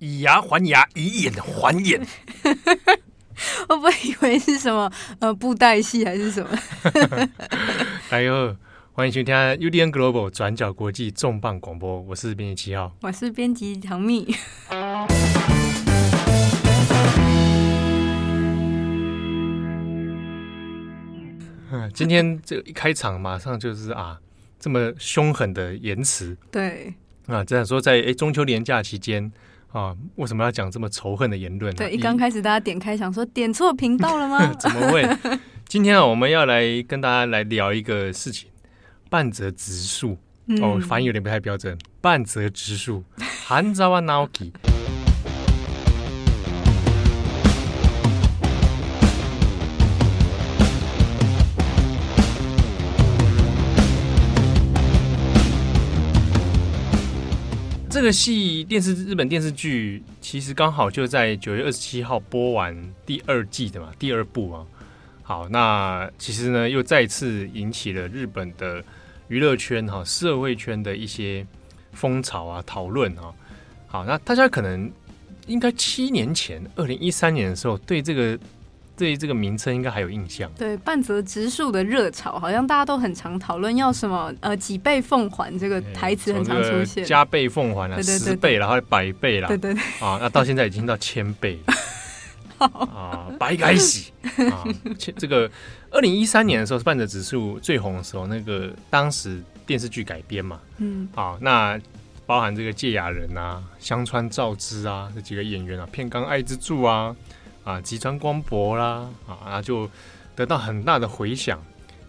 以牙还牙，以眼还眼。我本以为是什么呃布袋戏还是什么。哎呦，欢迎收听 UDN Global 转角国际重磅广播，我是编辑七号，我是编辑唐蜜。今天这一开场，马上就是啊，这么凶狠的言辞。对啊，这样说在诶中秋连假期间啊，为什么要讲这么仇恨的言论？对，一刚开始大家点开想说点错频道了吗？怎么会？今天啊，我们要来跟大家来聊一个事情，半泽直树。嗯、哦，发音有点不太标准。半泽直树，半泽直树。这个戏电视日本电视剧其实刚好就在九月二十七号播完第二季的嘛，第二部啊。好，那其实呢又再次引起了日本的娱乐圈哈、社会圈的一些风潮啊、讨论啊。好，那大家可能应该七年前，二零一三年的时候，对这个。对这个名称应该还有印象。对，半泽直树的热潮，好像大家都很常讨论要什么呃几倍奉还这个台词很常出现，加倍奉还了、啊，十倍了，还有百倍了，对对对啊，那到现在已经到千倍了 啊，白开喜啊，这个二零一三年的时候是半泽直树最红的时候，那个当时电视剧改编嘛，嗯，啊，那包含这个芥雅人啊、香川照之啊这几个演员啊，片冈爱之助啊。啊，吉川光博啦，啊，那就得到很大的回响。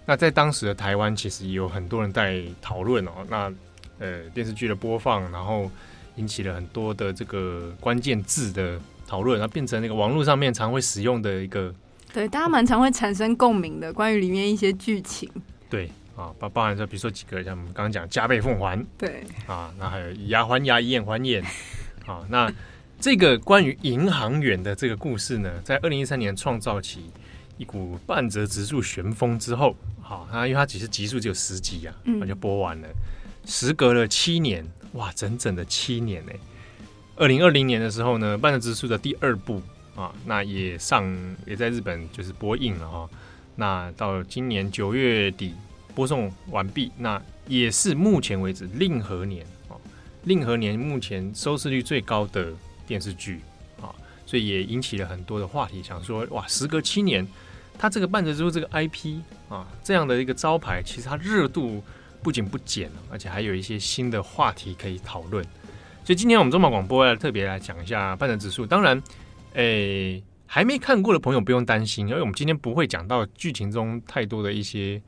那在当时的台湾，其实也有很多人在讨论哦。那呃，电视剧的播放，然后引起了很多的这个关键字的讨论，然后变成那个网络上面常会使用的一个。对，大家蛮常会产生共鸣的，关于里面一些剧情。对啊，包包含说，比如说几个，像我们刚刚讲加倍奉还。对啊，那还有以牙还牙，以眼还眼。啊，那。这个关于银行员的这个故事呢，在二零一三年创造起一股半泽直树旋风之后，好，那因为它只是集数只有十集啊，那就播完了。时隔了七年，哇，整整的七年呢。二零二零年的时候呢，半泽直树的第二部啊，那也上也在日本就是播映了哈。那到今年九月底播送完毕，那也是目前为止令和年啊，令和年目前收视率最高的。电视剧啊，所以也引起了很多的话题。想说，哇，时隔七年，他这个半泽直树这个 IP 啊，这样的一个招牌，其实它热度不仅不减，而且还有一些新的话题可以讨论。所以今天我们中广广播要特别来讲一下半泽直树。当然，诶，还没看过的朋友不用担心，因为我们今天不会讲到剧情中太多的一些。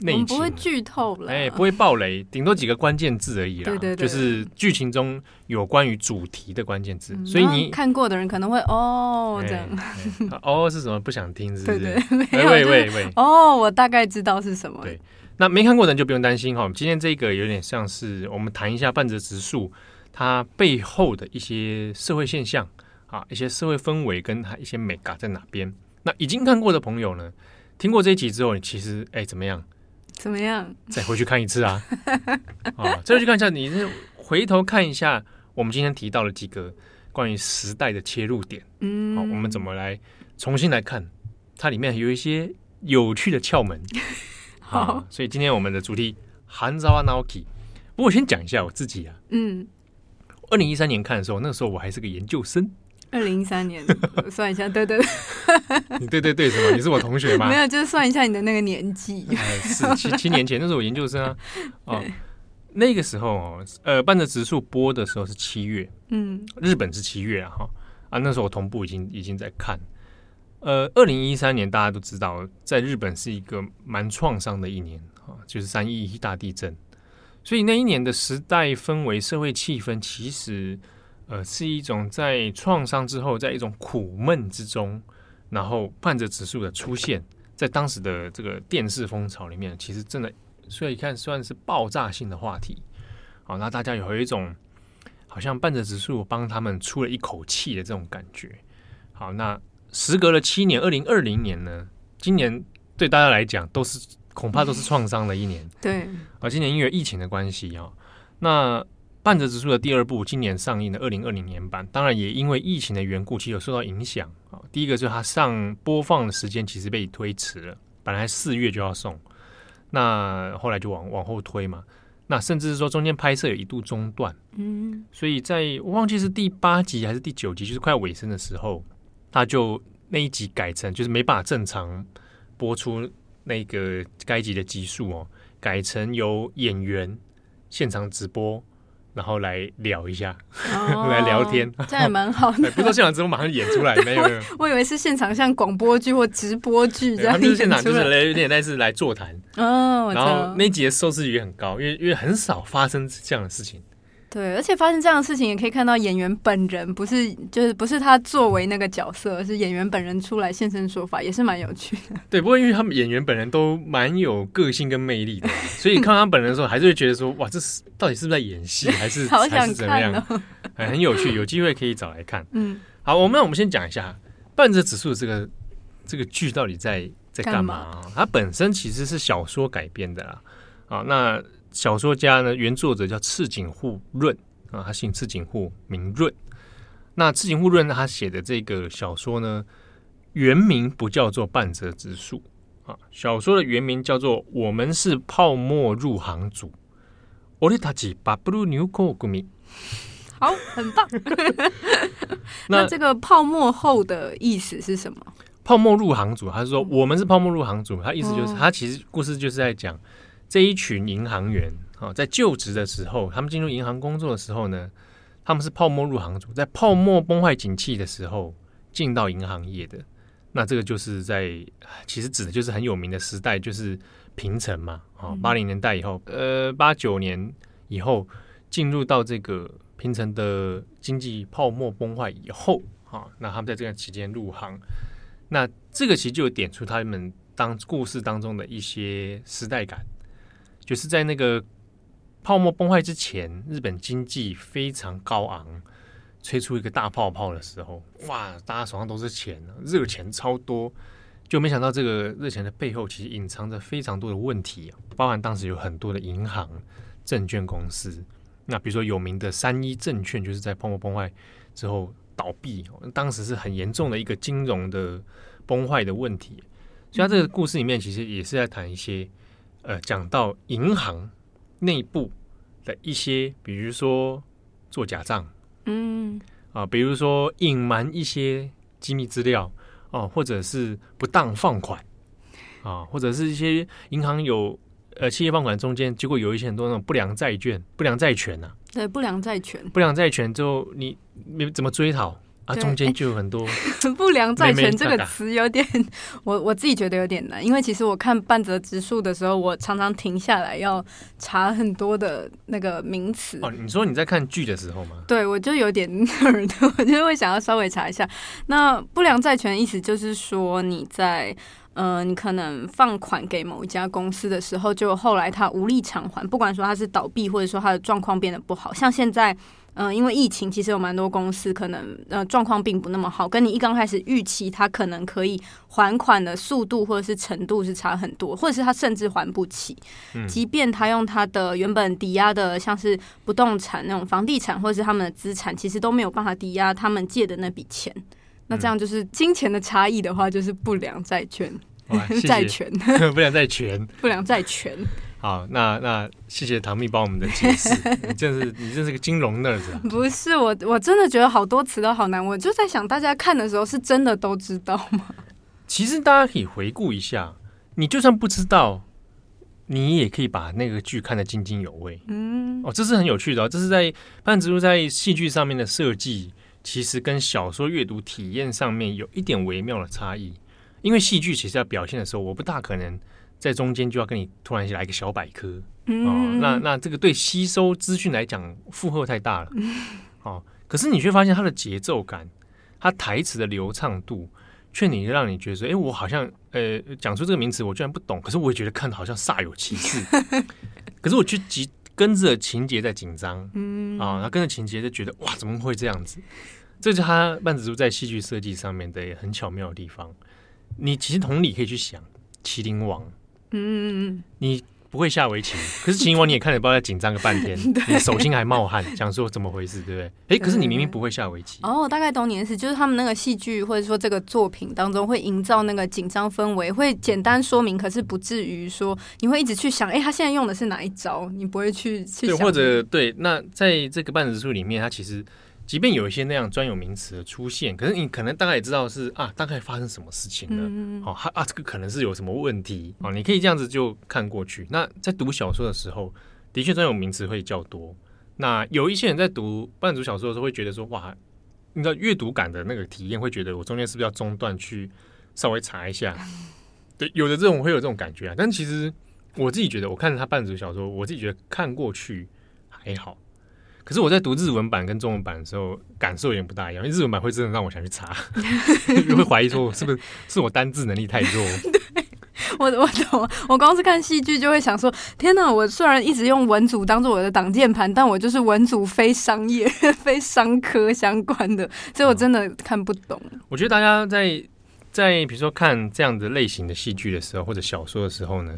我们不会剧透了，哎，不会爆雷，顶多几个关键字而已啦。对对对，就是剧情中有关于主题的关键字，嗯、所以你看过的人可能会哦这样。哦是什么？不想听是不是？喂喂喂。哦，我大概知道是什么。对，那没看过的人就不用担心哈。今天这个有点像是我们谈一下半泽直树它背后的一些社会现象啊，一些社会氛围跟它一些美感在哪边。那已经看过的朋友呢，听过这一集之后，你其实哎怎么样？怎么样？再回去看一次啊！啊，再回去看一下，你是回头看一下我们今天提到了几个关于时代的切入点。嗯，好，我们怎么来重新来看它里面有一些有趣的窍门。好，所以今天我们的主题半泽直树。不过我先讲一下我自己啊。嗯，二零一三年看的时候，那个时候我还是个研究生。二零一三年，算一下，对对对，你对对对什么？你是我同学吗？没有，就是算一下你的那个年纪。哎，是七七年前，那是我研究生啊。哦，那个时候哦，呃，半泽直树播的时候是七月，嗯，日本是七月啊，哈啊，那时候我同步已经已经在看。呃，二零一三年大家都知道，在日本是一个蛮创伤的一年啊，就是三一一大地震，所以那一年的时代氛围、社会气氛其实。呃，是一种在创伤之后，在一种苦闷之中，然后半泽指数的出现，在当时的这个电视风潮里面，其实真的，所以看算是爆炸性的话题。好，那大家有一种好像半泽指数帮他们出了一口气的这种感觉。好，那时隔了七年，二零二零年呢，今年对大家来讲都是恐怕都是创伤的一年。对，而今年因为疫情的关系啊，那。半泽直树的第二部今年上映的二零二零年版，当然也因为疫情的缘故，其实有受到影响啊。第一个就是它上播放的时间其实被推迟了，本来四月就要送，那后来就往往后推嘛。那甚至是说中间拍摄有一度中断，嗯，所以在我忘记是第八集还是第九集，就是快要尾声的时候，他就那一集改成就是没办法正常播出那个该集的集数哦，改成由演员现场直播。然后来聊一下，哦、来聊天，这样也蛮好的。不是现场直播马上演出来，没有没有。我以为是现场像广播剧或直播剧这样。他们就是现场就是来有点类似来座谈。哦，然后那集的收视率也很高，因为因为很少发生这样的事情。对，而且发生这样的事情，也可以看到演员本人不是，就是不是他作为那个角色，而是演员本人出来现身说法，也是蛮有趣的。对，不过因为他们演员本人都蛮有个性跟魅力的，所以看他本人的时候，还是会觉得说，哇，这是到底是不是在演戏，还是好想看哦，还是怎么样？很有趣，有机会可以找来看。嗯，好，我们那我们先讲一下半泽直树这个这个剧到底在在干嘛？它本身其实是小说改编的啦。啊，那。小说家呢，原作者叫赤井户润啊，他姓赤井户，名润。那赤井户润他写的这个小说呢，原名不叫做半泽直树啊，小说的原名叫做《我们是泡沫入行组》。俺たちバブル入行组。好，很棒。那这个泡沫后的意思是什么？泡沫入行组，他是说我们是泡沫入行组，他意思就是，他其实故事就是在讲。 这一群银行员啊，在就职的时候，他们进入银行工作的时候呢，他们是泡沫入行组，在泡沫崩坏景气的时候进到银行业的。那这个就是在其实指的就是很有名的时代，就是平成嘛，啊，八零年代以后，呃，八九年以后进入到这个平成的经济泡沫崩坏以后啊，那他们在这个期间入行，那这个其实就有点出他们当故事当中的一些时代感。就是在那个泡沫崩坏之前，日本经济非常高昂，吹出一个大泡泡的时候，哇，大家手上都是钱，热钱超多，就没想到这个热钱的背后其实隐藏着非常多的问题，包含当时有很多的银行、证券公司，那比如说有名的三一证券，就是在泡沫崩坏之后倒闭，当时是很严重的一个金融的崩坏的问题，所以他这个故事里面其实也是在谈一些。呃，讲到银行内部的一些，比如说做假账，嗯，啊，比如说隐瞒一些机密资料，哦、啊，或者是不当放款，啊，或者是一些银行有呃企业放款中间，结果有一些很多那种不良债券、不良债权呐、啊，对，不良债权，不良债权之后你你怎么追讨？啊，中间就有很多 不良债权这个词有点，我我自己觉得有点难，因为其实我看半泽直树的时候，我常常停下来要查很多的那个名词。哦，你说你在看剧的时候吗？对，我就有点耳朵，我就会想要稍微查一下。那不良债权的意思就是说，你在呃，你可能放款给某一家公司的时候，就后来他无力偿还，不管说他是倒闭，或者说他的状况变得不好，像现在。嗯、呃，因为疫情，其实有蛮多公司可能呃状况并不那么好，跟你一刚开始预期它可能可以还款的速度或者是程度是差很多，或者是它甚至还不起。嗯，即便他用他的原本抵押的像是不动产那种房地产，或者是他们的资产，其实都没有办法抵押他们借的那笔钱。那这样就是金钱的差异的话，就是不良债权，债权，不良债权，不良债权。好，那那谢谢唐蜜帮我们的解释。你真是你真是个金融 nerd 啊！不是我，我真的觉得好多词都好难。我就在想，大家看的时候是真的都知道吗？其实大家可以回顾一下，你就算不知道，你也可以把那个剧看得津津有味。嗯，哦，这是很有趣的哦。这是在半泽直树在戏剧上面的设计，其实跟小说阅读体验上面有一点微妙的差异。因为戏剧其实要表现的时候，我不大可能。在中间就要跟你突然来一个小百科，嗯、哦，那那这个对吸收资讯来讲负荷太大了，哦，可是你却发现它的节奏感，它台词的流畅度，却你让你觉得说，哎，我好像呃讲出这个名词我居然不懂，可是我也觉得看的好像煞有其事，可是我却紧跟着情节在紧张，嗯啊，然后跟着情节就觉得哇，怎么会这样子？这就是他半泽直树在戏剧设计上面的很巧妙的地方。你其实同理可以去想《麒麟王》。嗯，你不会下围棋，可是秦王你也看得不知道在紧张个半天，你手心还冒汗，想说怎么回事，对不对？哎，可是你明明不会下围棋。哦，大概懂你的意思，就是他们那个戏剧或者说这个作品当中会营造那个紧张氛围，会简单说明，可是不至于说你会一直去想，哎，他现在用的是哪一招？你不会去去想。对，或者对，那在这个半泽直树里面，他其实。即便有一些那样专有名词的出现，可是你可能大概也知道是啊，大概发生什么事情了。嗯、哦，啊，这个可能是有什么问题哦，你可以这样子就看过去。那在读小说的时候，的确专有名词会较多。那有一些人在读半读小说的时候，会觉得说哇，你知道阅读感的那个体验，会觉得我中间是不是要中断去稍微查一下？对，有的这种会有这种感觉啊。但其实我自己觉得，我看他半读小说，我自己觉得看过去还好。可是我在读日文版跟中文版的时候，感受有点不大一样。因为日文版会真的让我想去查，就 会怀疑说是不是是我单字能力太弱。对，我我懂。我光是看戏剧就会想说：天哪！我虽然一直用文组当做我的挡箭盘，但我就是文组非商业、非商科相关的，所以我真的看不懂。嗯、我觉得大家在在比如说看这样的类型的戏剧的时候，或者小说的时候呢，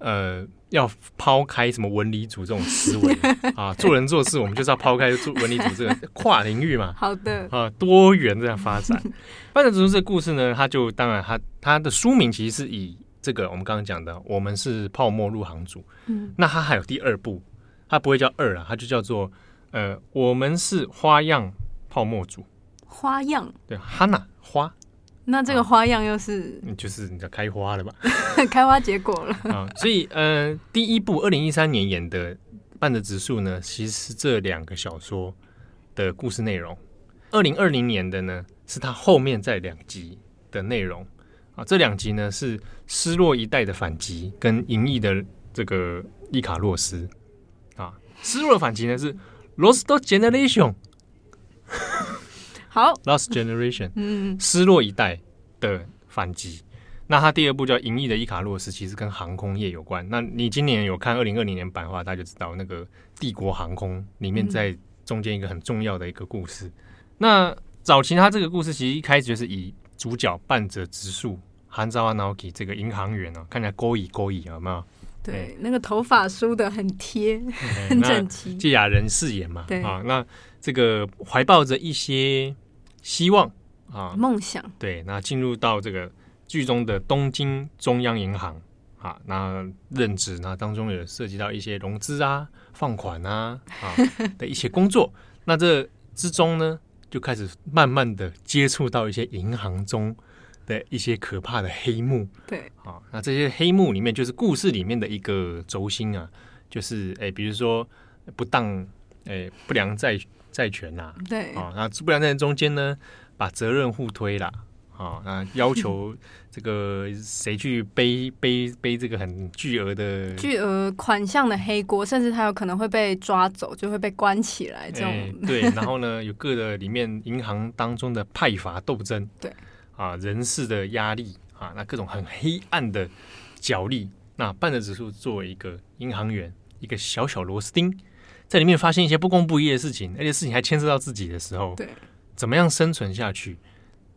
呃。要抛开什么文理组这种思维 啊，做人做事我们就是要抛开做文理组这个 跨领域嘛。好的啊，多元这样发展。半泽直树这个故事呢，它就当然它它的书名其实是以这个我们刚刚讲的，我们是泡沫入行组。嗯，那它还有第二部，它不会叫二啊，它就叫做呃，我们是花样泡沫组。花样对，哈娜花。那这个花样又是，啊、就是你叫开花了吧？开花结果了啊！所以，呃，第一部二零一三年演的《半泽直树》呢，其实是这两个小说的故事内容。二零二零年的呢，是他后面在两集的内容啊。这两集呢是失落一代的反击跟银翼的这个伊卡洛斯啊。失落的反击呢是 Lost Generation。好，Lost Generation，嗯，失落一代的反击。那他第二部叫《银翼的伊卡洛斯》，其实跟航空业有关。那你今年有看二零二零年版的话，大家就知道那个帝国航空里面在中间一个很重要的一个故事。嗯、那早期他这个故事其实一开始就是以主角半泽直树、韩泽阿直树这个银行员啊，看起来勾引勾引，有没有？对，欸、那个头发梳的很贴，欸、很整齐。堺雅人饰演嘛，对啊，那这个怀抱着一些。希望啊，梦想对，那进入到这个剧中的东京中央银行啊，那任职，那当中有涉及到一些融资啊、放款啊啊 的一些工作。那这之中呢，就开始慢慢的接触到一些银行中的一些可怕的黑幕。对啊，那这些黑幕里面，就是故事里面的一个轴心啊，就是哎，比如说不当哎不良债。债权呐、啊，对啊，那不然在中间呢，把责任互推啦，啊，那要求 这个谁去背背背这个很巨额的 巨额款项的黑锅，甚至他有可能会被抓走，就会被关起来这种、欸。对，然后呢，有各的里面银行当中的派阀斗争，对啊，人事的压力啊，那各种很黑暗的角力。那半泽直树作为一个银行员，一个小小螺丝钉。在里面发现一些不公不义的事情，而且事情还牵涉到自己的时候，对，怎么样生存下去？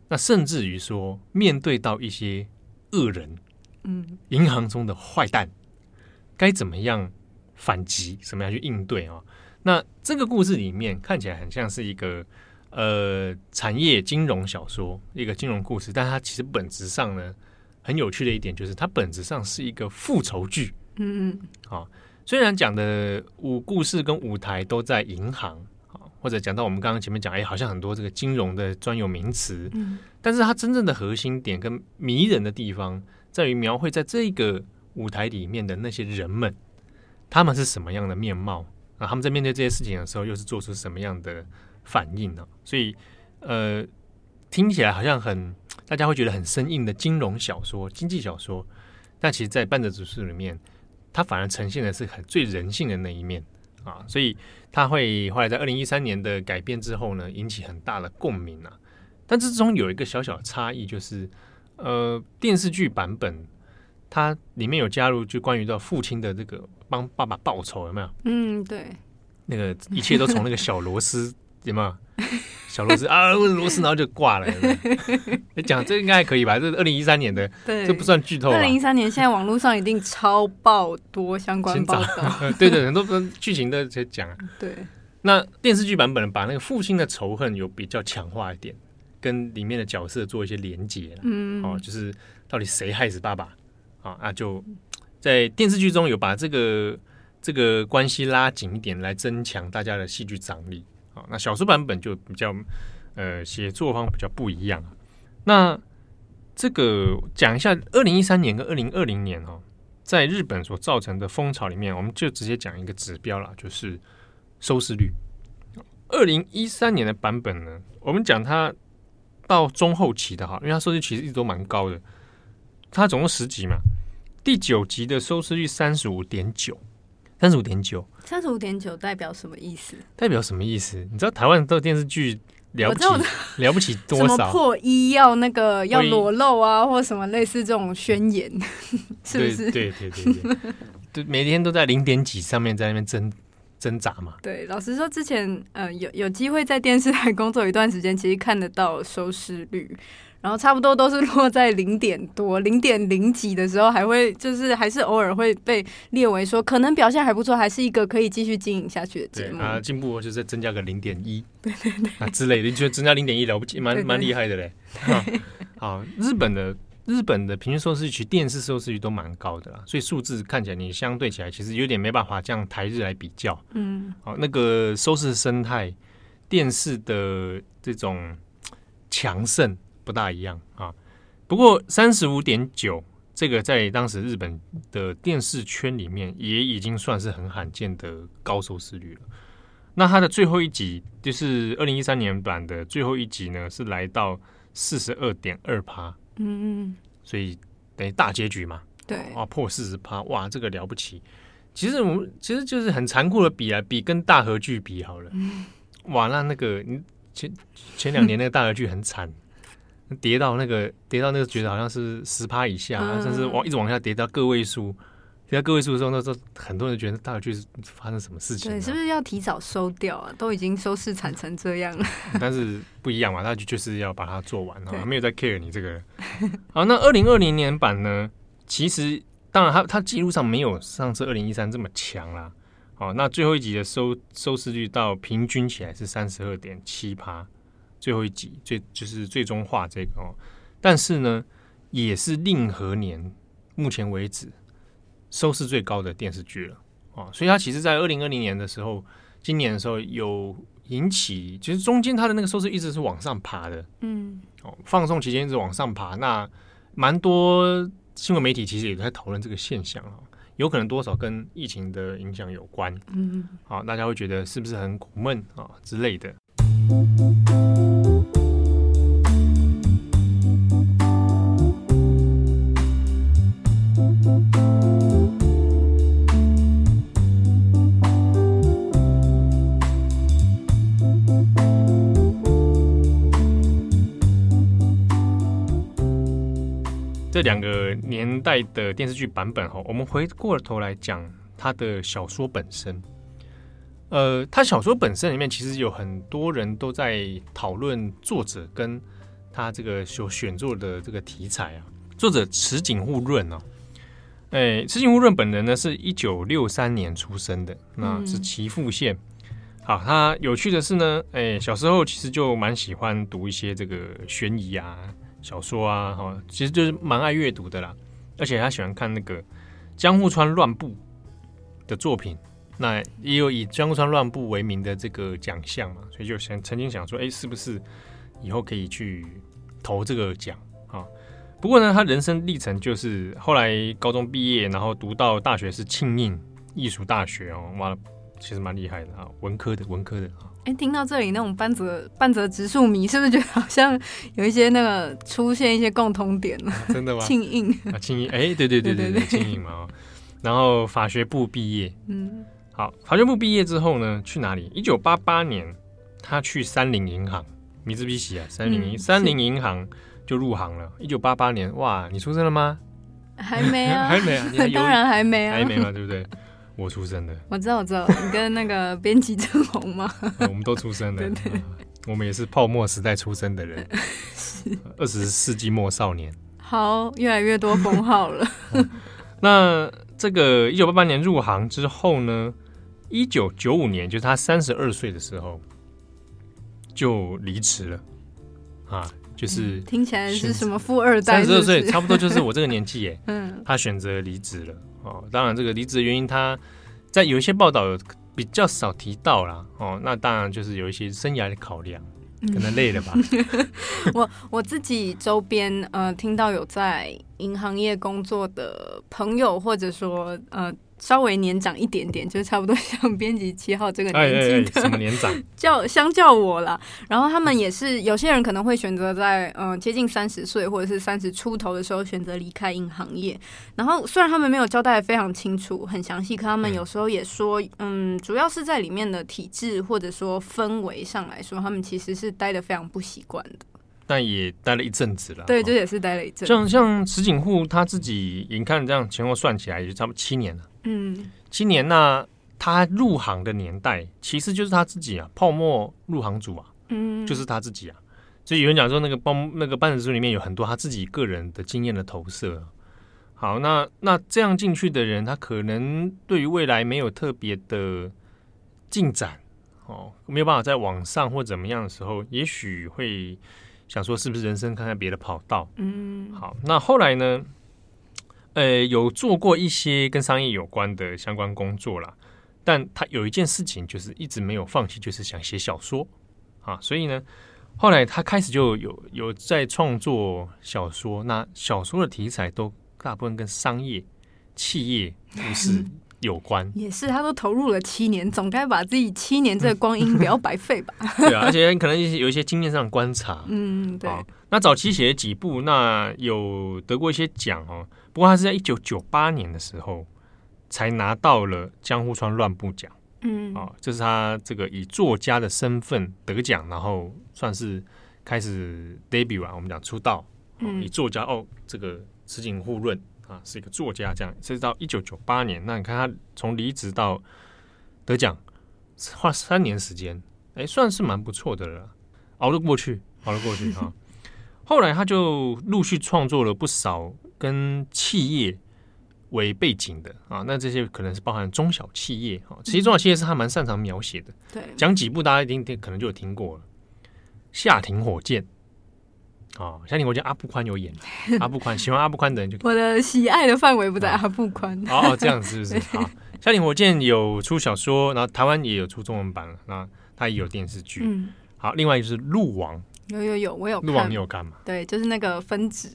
那甚至于说，面对到一些恶人，嗯，银行中的坏蛋，该怎么样反击？怎么样去应对啊？那这个故事里面看起来很像是一个呃产业金融小说，一个金融故事，但它其实本质上呢，很有趣的一点就是，它本质上是一个复仇剧，嗯嗯，好。虽然讲的舞故事跟舞台都在银行啊，或者讲到我们刚刚前面讲，哎，好像很多这个金融的专有名词，嗯，但是它真正的核心点跟迷人的地方，在于描绘在这个舞台里面的那些人们，他们是什么样的面貌啊？他们在面对这些事情的时候，又是做出什么样的反应呢？所以，呃，听起来好像很大家会觉得很生硬的金融小说、经济小说，但其实，在半泽直树里面。它反而呈现的是很最人性的那一面啊，所以它会后来在二零一三年的改变之后呢，引起很大的共鸣啊。但这中有一个小小的差异，就是呃，电视剧版本它里面有加入就关于到父亲的这个帮爸爸报仇有没有？嗯，对，那个一切都从那个小螺丝有没有？小螺丝啊，问螺丝，然后就挂了。你 讲这应该还可以吧？这是二零一三年的，对，这不算剧透。二零一三年，现在网络上一定超爆多相关报道。对对，很多剧情都在讲。对，那电视剧版本把那个父亲的仇恨有比较强化一点，跟里面的角色做一些连结。嗯，哦，就是到底谁害死爸爸啊？那就在电视剧中有把这个这个关系拉紧一点，来增强大家的戏剧张力。那小说版本就比较，呃，写作方比较不一样。那这个讲一下，二零一三年跟二零二零年哦，在日本所造成的风潮里面，我们就直接讲一个指标了，就是收视率。二零一三年的版本呢，我们讲它到中后期的哈，因为它收视其实一直都蛮高的，它总共十集嘛，第九集的收视率三十五点九。三十五点九，三十五点九代表什么意思？代表什么意思？你知道台湾的电视剧了不起了不起多少？破衣要那个要裸露啊，或什么类似这种宣言，是不是？对对对对对，每天都在零点几上面在那边挣挣扎嘛。对，老实说，之前呃有有机会在电视台工作一段时间，其实看得到收视率。然后差不多都是落在零点多、零点零几的时候，还会就是还是偶尔会被列为说可能表现还不错，还是一个可以继续经营下去的节目。啊，进步就是增加个零点一，对对对啊之类的，你觉得增加零点一了不起，蛮蛮厉害的嘞。好，日本的日本的平均收视率，电视收视率都蛮高的啦，所以数字看起来你相对起来其实有点没办法这样台日来比较。嗯，好，那个收视生态，电视的这种强盛。不大一样啊，不过三十五点九这个在当时日本的电视圈里面也已经算是很罕见的高收视率了。那它的最后一集就是二零一三年版的最后一集呢，是来到四十二点二趴，嗯嗯，所以等于大结局嘛，对，啊，破四十趴，哇，这个了不起。其实我们其实就是很残酷的比啊，比跟大和剧比好了，哇，那那个你前前两年那个大和剧很惨。跌到那个，跌到那个，觉得好像是十趴以下，嗯、甚至往一直往下跌到个位数，跌到个位数的时候，那时候很多人觉得大概就是发生什么事情，对，是不是要提早收掉啊？都已经收视惨成这样了，但是不一样嘛，他就就是要把它做完哈，没有在 care 你这个。好，那二零二零年版呢？其实当然它，它它记录上没有上次二零一三这么强啦。好，那最后一集的收收视率到平均起来是三十二点七趴。最后一集最就是最终话这个哦，但是呢，也是令和年目前为止收视最高的电视剧了哦，所以它其实，在二零二零年的时候，今年的时候有引起，其实中间它的那个收视一直是往上爬的，嗯，哦，放送期间一直往上爬，那蛮多新闻媒体其实也在讨论这个现象啊，有可能多少跟疫情的影响有关，嗯，好，大家会觉得是不是很苦闷啊之类的。这两个年代的电视剧版本哈，我们回过头来讲他的小说本身。呃，他小说本身里面其实有很多人都在讨论作者跟他这个所选作的这个题材啊。作者池井户润哦，哎，池井户润本人呢是一九六三年出生的，那是岐阜县。好，他有趣的是呢，哎，小时候其实就蛮喜欢读一些这个悬疑啊小说啊，哈，其实就是蛮爱阅读的啦。而且他喜欢看那个江户川乱步的作品。那也有以江户川乱步为名的这个奖项嘛，所以就想曾经想说，哎、是不是以后可以去投这个奖啊？不过呢，他人生历程就是后来高中毕业，然后读到大学是庆应艺术大学哦，哇，其实蛮厉害的啊，文科的文科的啊。哎、欸，听到这里，那种半泽半泽直树迷是不是觉得好像有一些那个出现一些共通点呢、啊？真的吗？庆应啊，庆应，哎、欸，对对对对对，庆应嘛，然后法学部毕业，嗯。好，法学部毕业之后呢，去哪里？一九八八年，他去三菱银行，米兹比喜啊，三菱银、嗯、三菱银行就入行了。一九八八年，哇，你出生了吗？还没啊，还没啊，当然还没啊，还没嘛，对不对？我出生的。我知道，我知道，你跟那个 编辑郑红吗？我们都出生的。对对对，我们也是泡沫时代出生的人，二十世纪末少年。好，越来越多封号了。那这个一九八八年入行之后呢，一九九五年就是他三十二岁的时候就离职了啊。就是、嗯、听起来是什么富二代？三十二岁，差不多就是我这个年纪耶。嗯，他选择离职了哦。当然，这个离职的原因，他在有一些报道有比较少提到啦。哦。那当然就是有一些生涯的考量，可能累了吧。嗯、我我自己周边呃听到有在银行业工作的朋友，或者说呃。稍微年长一点点，就差不多像编辑七号这个年纪的，哎哎哎什么年长？叫相较我啦。然后他们也是有些人可能会选择在嗯、呃、接近三十岁或者是三十出头的时候选择离开银行业。然后虽然他们没有交代得非常清楚、很详细，可他们有时候也说，嗯，主要是在里面的体制或者说氛围上来说，他们其实是待的非常不习惯的。但也待了一阵子了，对，这也是待了一阵。像像石井户他自己，你看这样前后算起来，也就差不多七年了。嗯，今年那他入行的年代，其实就是他自己啊，泡沫入行组啊，嗯，就是他自己啊。所以有人讲说，那个帮那个半泽直树里面有很多他自己个人的经验的投射。好，那那这样进去的人，他可能对于未来没有特别的进展哦，没有办法在网上或怎么样的时候，也许会想说，是不是人生看看别的跑道？嗯，好，那后来呢？呃，有做过一些跟商业有关的相关工作啦，但他有一件事情就是一直没有放弃，就是想写小说啊。所以呢，后来他开始就有有在创作小说。那小说的题材都大部分跟商业、企业故事有关。也是，他都投入了七年，总该把自己七年这个光阴不要白费吧？对啊，而且可能有一些经验上的观察。嗯，对。那早期写了几部，那有得过一些奖哦。不过他是在一九九八年的时候才拿到了江户川乱步奖，嗯，啊，这是他这个以作家的身份得奖，然后算是开始 debut 啊，我们讲出道，嗯，以作家哦，这个石井户润啊是一个作家，这样，这是到一九九八年，那你看他从离职到得奖花三年时间，哎，算是蛮不错的了，熬得过去，熬得过去啊。后来他就陆续创作了不少跟企业为背景的啊，那这些可能是包含中小企业啊，其实中小企业是他蛮擅长描写的。对，讲几部大家一定可能就有听过了，《夏庭火箭》啊，《夏庭火箭》阿布宽有演，阿布宽喜欢阿布宽的人就 我的喜爱的范围不在阿布宽哦，这样是不是？好，《夏庭火箭》有出小说，然后台湾也有出中文版，那它也有电视剧。嗯，好，另外就是《鹿王》。有有有，我有看。鹿王你有看吗？对，就是那个分子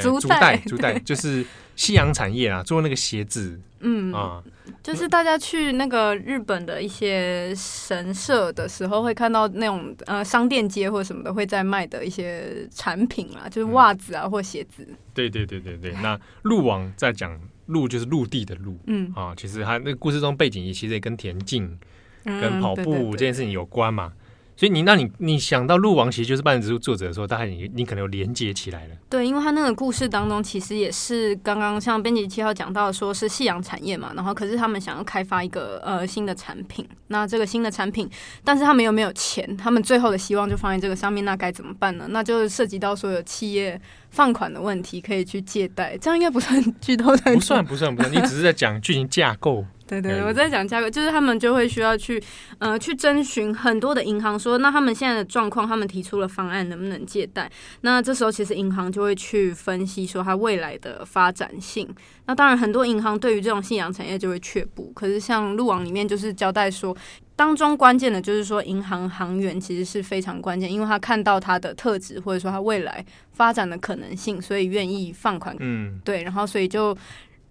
竹袋，竹袋就是西洋产业啊，做那个鞋子。嗯啊，就是大家去那个日本的一些神社的时候，会看到那种呃商店街或什么的会在卖的一些产品啊，就是袜子啊或鞋子。对对对对对，那鹿王在讲鹿就是陆地的鹿，嗯啊，其实它那个故事中背景也其实也跟田径、跟跑步这件事情有关嘛。所以你那你你想到鹿王其实就是半泽直树作者的时候，大概你你可能有连接起来了。对，因为他那个故事当中，其实也是刚刚像编辑七号讲到，说是夕阳产业嘛，然后可是他们想要开发一个呃新的产品，那这个新的产品，但是他们又没有钱，他们最后的希望就放在这个上面，那该怎么办呢？那就是涉及到所有企业放款的问题，可以去借贷，这样应该不算剧透太多。不算不算不算，你只是在讲剧情架构。对对，我在讲价格，就是他们就会需要去，呃，去征询很多的银行说，说那他们现在的状况，他们提出了方案，能不能借贷？那这时候其实银行就会去分析说它未来的发展性。那当然，很多银行对于这种信仰产业就会却步。可是像路网里面就是交代说，当中关键的就是说银行行员其实是非常关键，因为他看到他的特质或者说他未来发展的可能性，所以愿意放款。嗯，对，然后所以就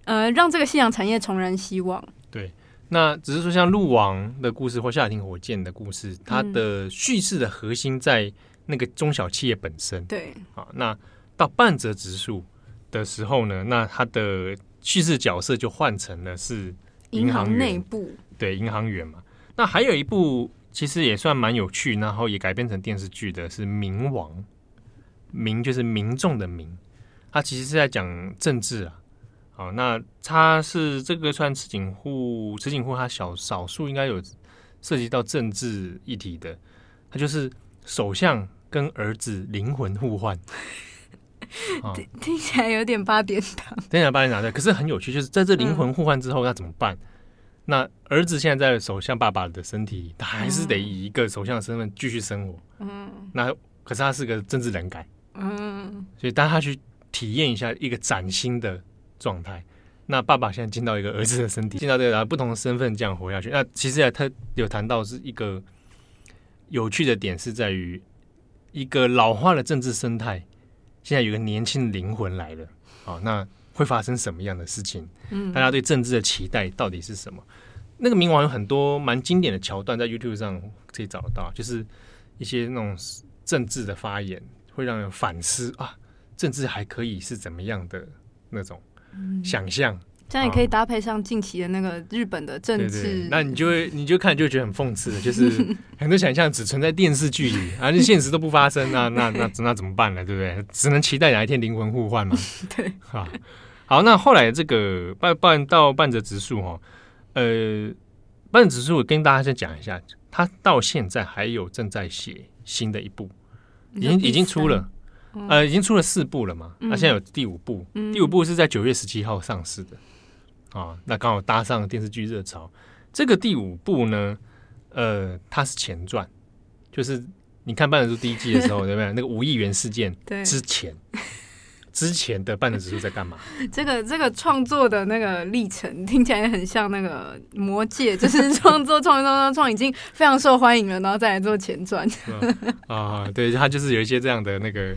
呃让这个夕阳产业重燃希望。对，那只是说像鹿王的故事或夏庭火箭的故事，它的叙事的核心在那个中小企业本身。对，啊，那到半泽直树的时候呢，那他的叙事角色就换成了是银行内部，对，银行员嘛。那还有一部其实也算蛮有趣，然后也改编成电视剧的是《民王》，民就是民众的民，他其实是在讲政治啊。好，那他是这个算池井户，池井户他小少数应该有涉及到政治议题的，他就是首相跟儿子灵魂互换。听听起来有点八点档，听起来八点档对，可是很有趣，就是在这灵魂互换之后，那怎么办？嗯、那儿子现在在首相爸爸的身体，他还是得以一个首相的身份继续生活。嗯，那可是他是个政治人改，嗯，所以当他去体验一下一个崭新的状态，那爸爸现在进到一个儿子的身体，进到这个不同的身份这样活下去。那其实他有谈到是一个有趣的点，是在于一个老化的政治生态。现在有个年轻的灵魂来了，好，那会发生什么样的事情？嗯，大家对政治的期待到底是什么？那个冥王有很多蛮经典的桥段，在 YouTube 上可以找得到，就是一些那种政治的发言，会让人反思啊，政治还可以是怎么样的那种想象。嗯这样也可以搭配上近期的那个日本的政治，那你就会你就看就觉得很讽刺，就是 很多想象只存在电视剧里，而且现实都不发生，那那那那怎么办呢？对不对？只能期待哪一天灵魂互换嘛。对，好，好，那后来这个半半到半泽直树哈，呃，半泽直树跟大家先讲一下，他到现在还有正在写新的一部，已经已经出了，呃，已经出了四部了嘛，那、嗯啊、现在有第五部，嗯、第五部是在九月十七号上市的。啊，那刚好搭上电视剧热潮。这个第五部呢，呃，它是前传，就是你看《半泽直树》第一季的时候，对不对？那个五亿元事件之前，之前的《半泽直树》在干嘛？这个这个创作的那个历程听起来很像那个《魔戒》，就是创作创创创创已经非常受欢迎了，然后再来做前传。啊，对，他就是有一些这样的那个，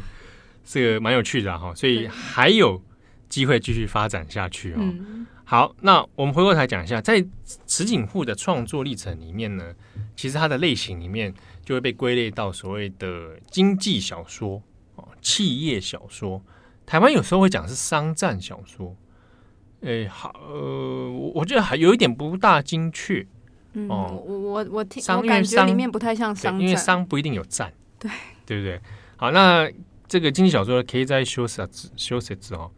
这个蛮有趣的哈，所以还有机会继续发展下去哦。嗯好，那我们回过头来讲一下，在池井户的创作历程里面呢，其实它的类型里面就会被归类到所谓的经济小说哦，企业小说。台湾有时候会讲是商战小说，哎，好，呃，我觉得还有一点不大精确。嗯，我我我听，我感觉里面不太像商，因为商不一定有战，对对不对？好，那这个经济小说可以在修饰字修饰字哦，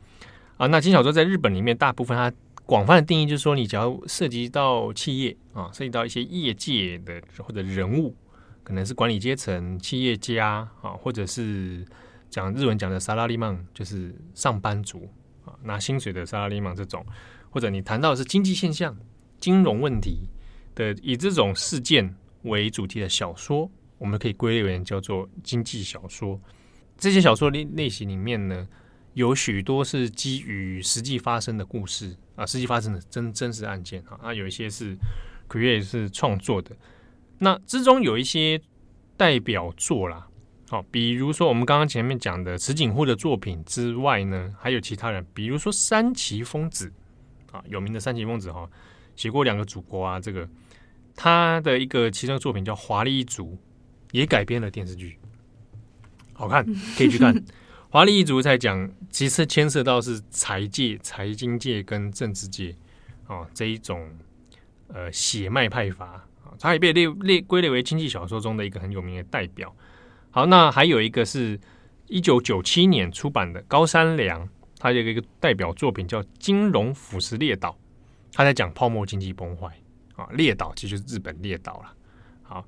啊，那经济小说在日本里面大部分它。广泛的定义就是说，你只要涉及到企业啊，涉及到一些业界的或者人物，可能是管理阶层、企业家啊，或者是讲日文讲的萨拉利曼，就是上班族啊，拿薪水的萨拉利曼这种，或者你谈到的是经济现象、金融问题的，以这种事件为主题的小说，我们可以归类为叫做经济小说。这些小说类类型里面呢，有许多是基于实际发生的故事。啊，实际发生的真真实案件啊，那有一些是 create 是创作的，那之中有一些代表作啦，好，比如说我们刚刚前面讲的池井户的作品之外呢，还有其他人，比如说山崎丰子啊，有名的山崎丰子哈，写过两个祖国啊，这个他的一个其中的作品叫《华丽一族》，也改编了电视剧，好看，可以去看。华丽一族在讲，其实牵涉到是财界、财经界跟政治界啊这一种呃血脉派阀啊，它也被列列归类为经济小说中的一个很有名的代表。好，那还有一个是一九九七年出版的高山良，他有一个代表作品叫《金融腐蚀列岛》，他在讲泡沫经济崩坏啊，列岛其实就是日本列岛了。好，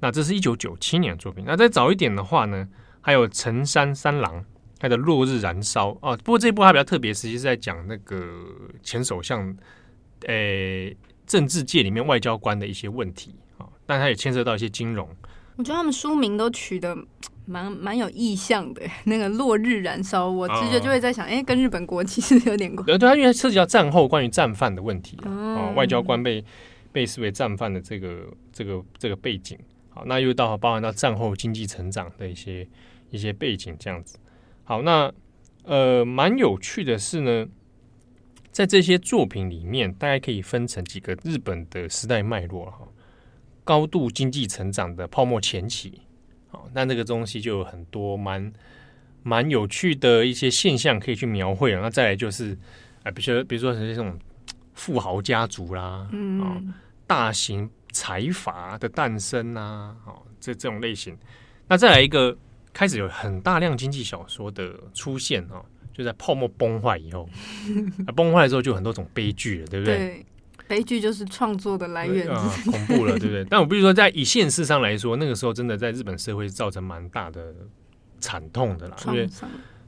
那这是一九九七年的作品。那再早一点的话呢，还有陈山三郎。他的《落日燃烧》哦，不过这一部还比较特别，实际是在讲那个前首相，诶、政治界里面外交官的一些问题啊，但他也牵涉到一些金融。我觉得他们书名都取得蛮蛮有意象的，那个《落日燃烧》，我直觉就会在想，哎、欸，跟日本国其实有点关系。对，他因为涉及到战后关于战犯的问题啊，哦、外交官被被视为战犯的这个这个这个背景，好，那又到包含到战后经济成长的一些一些背景这样子。好，那呃，蛮有趣的是呢，在这些作品里面，大家可以分成几个日本的时代脉络哈。高度经济成长的泡沫前期，好，那这个东西就有很多蛮蛮有趣的一些现象可以去描绘。那再来就是，啊，比如说比如说这种富豪家族啦，嗯，大型财阀的诞生啊，好，这这种类型。那再来一个。开始有很大量经济小说的出现啊，就在泡沫崩坏以后，啊，崩坏之后就很多种悲剧了，对不对？对，悲剧就是创作的来源，啊，恐怖了，对不对？但我必须说，在以现实上来说，那个时候真的在日本社会造成蛮大的惨痛的啦，因为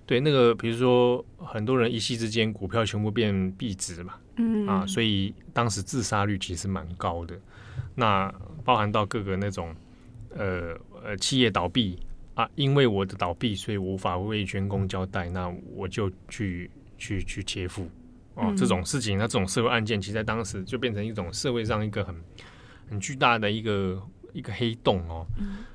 对？那个比如说很多人一夕之间股票全部变币值嘛，嗯啊，所以当时自杀率其实蛮高的。那包含到各个那种呃呃企业倒闭啊，因为我的倒闭，所以无法为员工交代，那我就去去去切腹哦，嗯、这种事情，那这种社会案件，其实在当时就变成一种社会上一个很很巨大的一个一个黑洞哦。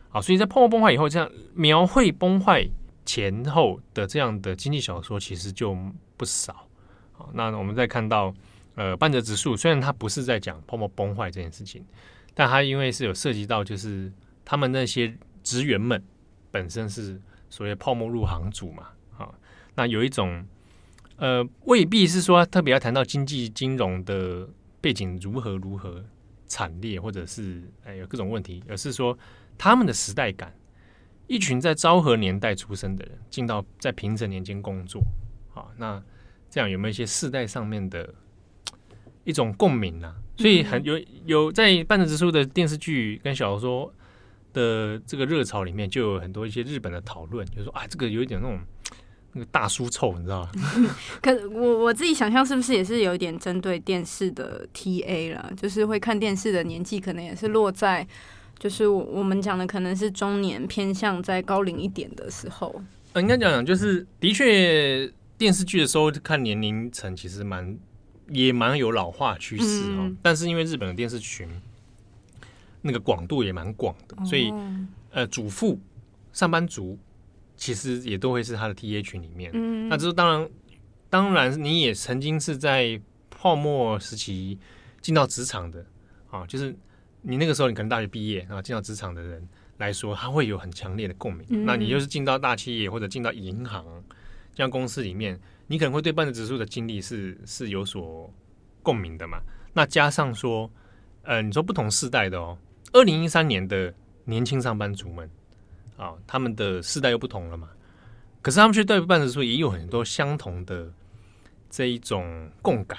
好，所以在泡沫崩坏以后，这样描绘崩坏前后的这样的经济小说，其实就不少。好，那我们再看到。呃，半泽直树虽然他不是在讲泡沫崩坏这件事情，但他因为是有涉及到，就是他们那些职员们本身是所谓泡沫入行组嘛，啊，那有一种呃，未必是说特别要谈到经济金融的背景如何如何惨烈，或者是哎有各种问题，而是说他们的时代感，一群在昭和年代出生的人进到在平成年间工作，啊，那这样有没有一些世代上面的？一种共鸣啊，所以很有有在半泽直树的电视剧跟小说的这个热潮里面，就有很多一些日本的讨论，就是说啊，这个有一点那种那个大叔臭，你知道吗？可我我自己想象是不是也是有一点针对电视的 TA 了，就是会看电视的年纪，可能也是落在就是我们讲的可能是中年偏向在高龄一点的时候。呃，应该讲讲就是的确电视剧的时候看年龄层其实蛮。也蛮有老化趋势哦，嗯、但是因为日本的电视群那个广度也蛮广的，所以、哦、呃，主妇、上班族其实也都会是他的 TA 群里面。嗯，那这当然，当然你也曾经是在泡沫时期进到职场的啊，就是你那个时候你可能大学毕业啊，进到职场的人来说，他会有很强烈的共鸣。嗯、那你又是进到大企业或者进到银行这样公司里面。你可能会对半泽指数的经历是是有所共鸣的嘛？那加上说，呃，你说不同世代的哦，二零一三年的年轻上班族们啊，他们的世代又不同了嘛。可是他们去对半泽直树也有很多相同的这一种共感。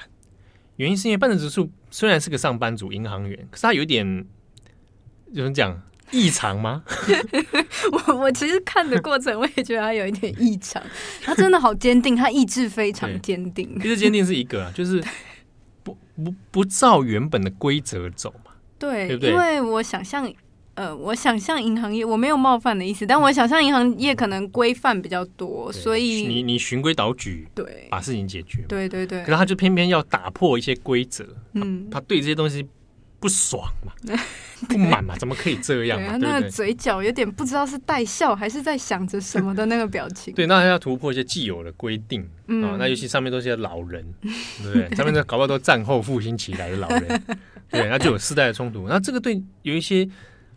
原因是因为半泽直树虽然是个上班族、银行员，可是他有一点怎么讲？异常吗？我我其实看的过程，我也觉得他有一点异常。他真的好坚定，他意志非常坚定。意志坚定是一个啊，就是不不不照原本的规则走嘛。对，对不对？因为我想象，呃，我想象银行业，我没有冒犯的意思，但我想象银行业可能规范比较多，所以你你循规蹈矩，对，把事情解决。对对对。可是他就偏偏要打破一些规则，嗯，他对这些东西。不爽嘛，不满嘛，怎么可以这样嘛？那个嘴角有点不知道是带笑还是在想着什么的那个表情。对，那还要突破一些既有的规定啊。那尤其上面都是些老人，对不对？上面的搞不好都战后复兴起来的老人，对，那就有世代的冲突。那这个对有一些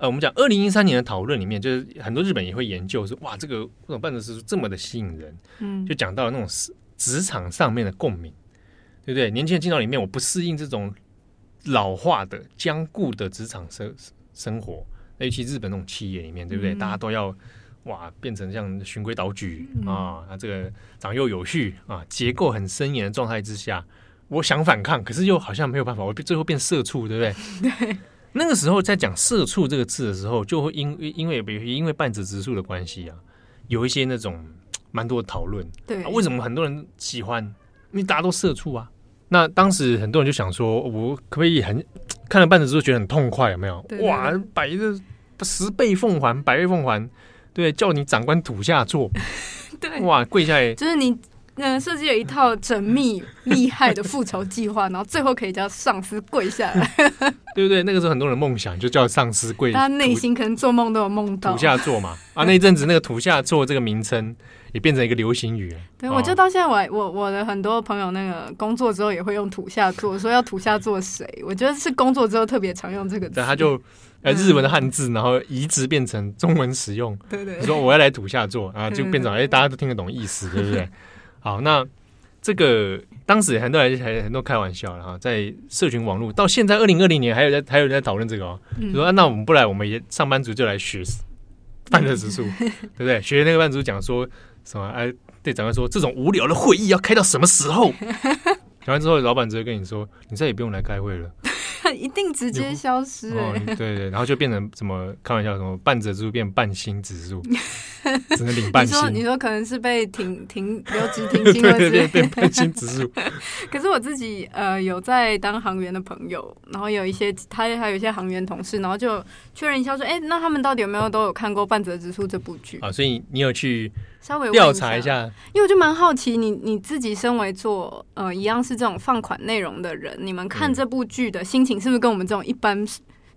呃，我们讲二零一三年的讨论里面，就是很多日本也会研究说，哇，这个这种半泽直树这么的吸引人，嗯，就讲到了那种职场上面的共鸣，对不对？年轻人进到里面，我不适应这种。老化的僵固的职场生生活，尤其日本那种企业里面，对不对？嗯、大家都要哇，变成像循规蹈矩、嗯、啊，那这个长幼有序啊，结构很森严的状态之下，我想反抗，可是又好像没有办法，我最后变社畜，对不对？对。那个时候在讲“社畜”这个字的时候，就会因因为比如因为半泽直树的关系啊，有一些那种蛮多的讨论。对、啊，为什么很多人喜欢？因为大家都社畜啊。那当时很多人就想说，我可不可以很看了半泽之后觉得很痛快，有没有？对对对，哇，百个十倍奉还，百倍奉还，对，叫你长官土下座，对，哇，跪下来，就是你嗯设计了一套缜密厉害的复仇计划，然后最后可以叫上司跪下来，对不对？那个时候很多人梦想就叫上司跪，他内心可能做梦都有梦到土下座嘛。啊，那一阵子那个土下座这个名称。也变成一个流行语。对，我就到现在我，我我我的很多朋友那个工作之后也会用土下座，说要土下座谁？我觉得是工作之后特别常用这个词。对，他就呃日文的汉字，然后移植变成中文使用。对对，你说我要来土下座啊，就变成哎，大家都听得懂意思，对不对？好，那这个当时很多人还很多开玩笑了哈，在社群网络到现在二零二零年还有在还有人在讨论这个哦，就说那我们不来，我们也上班族就来学半泽直树，对不对？学那个半泽直树讲说。什么？哎，对长官说，这种无聊的会议要开到什么时候？讲完之后，老板直接跟你说，你再也不用来开会了。一定直接消失哎、欸哦！对对，然后就变成什么开玩笑，什么半泽指数变半薪指数，只能领半薪。你说你说可能是被停停留职停薪 了，对对对，变半薪指数。可是我自己呃有在当航员的朋友，然后有一些他还有一些航员同事，然后就确认一下说，哎，那他们到底有没有都有看过《半泽直树》这部剧啊？所以你有去稍微调查一下，因为我就蛮好奇你，你你自己身为做呃一样是这种放款内容的人，你们看这部剧的心情是不是跟我们这种一般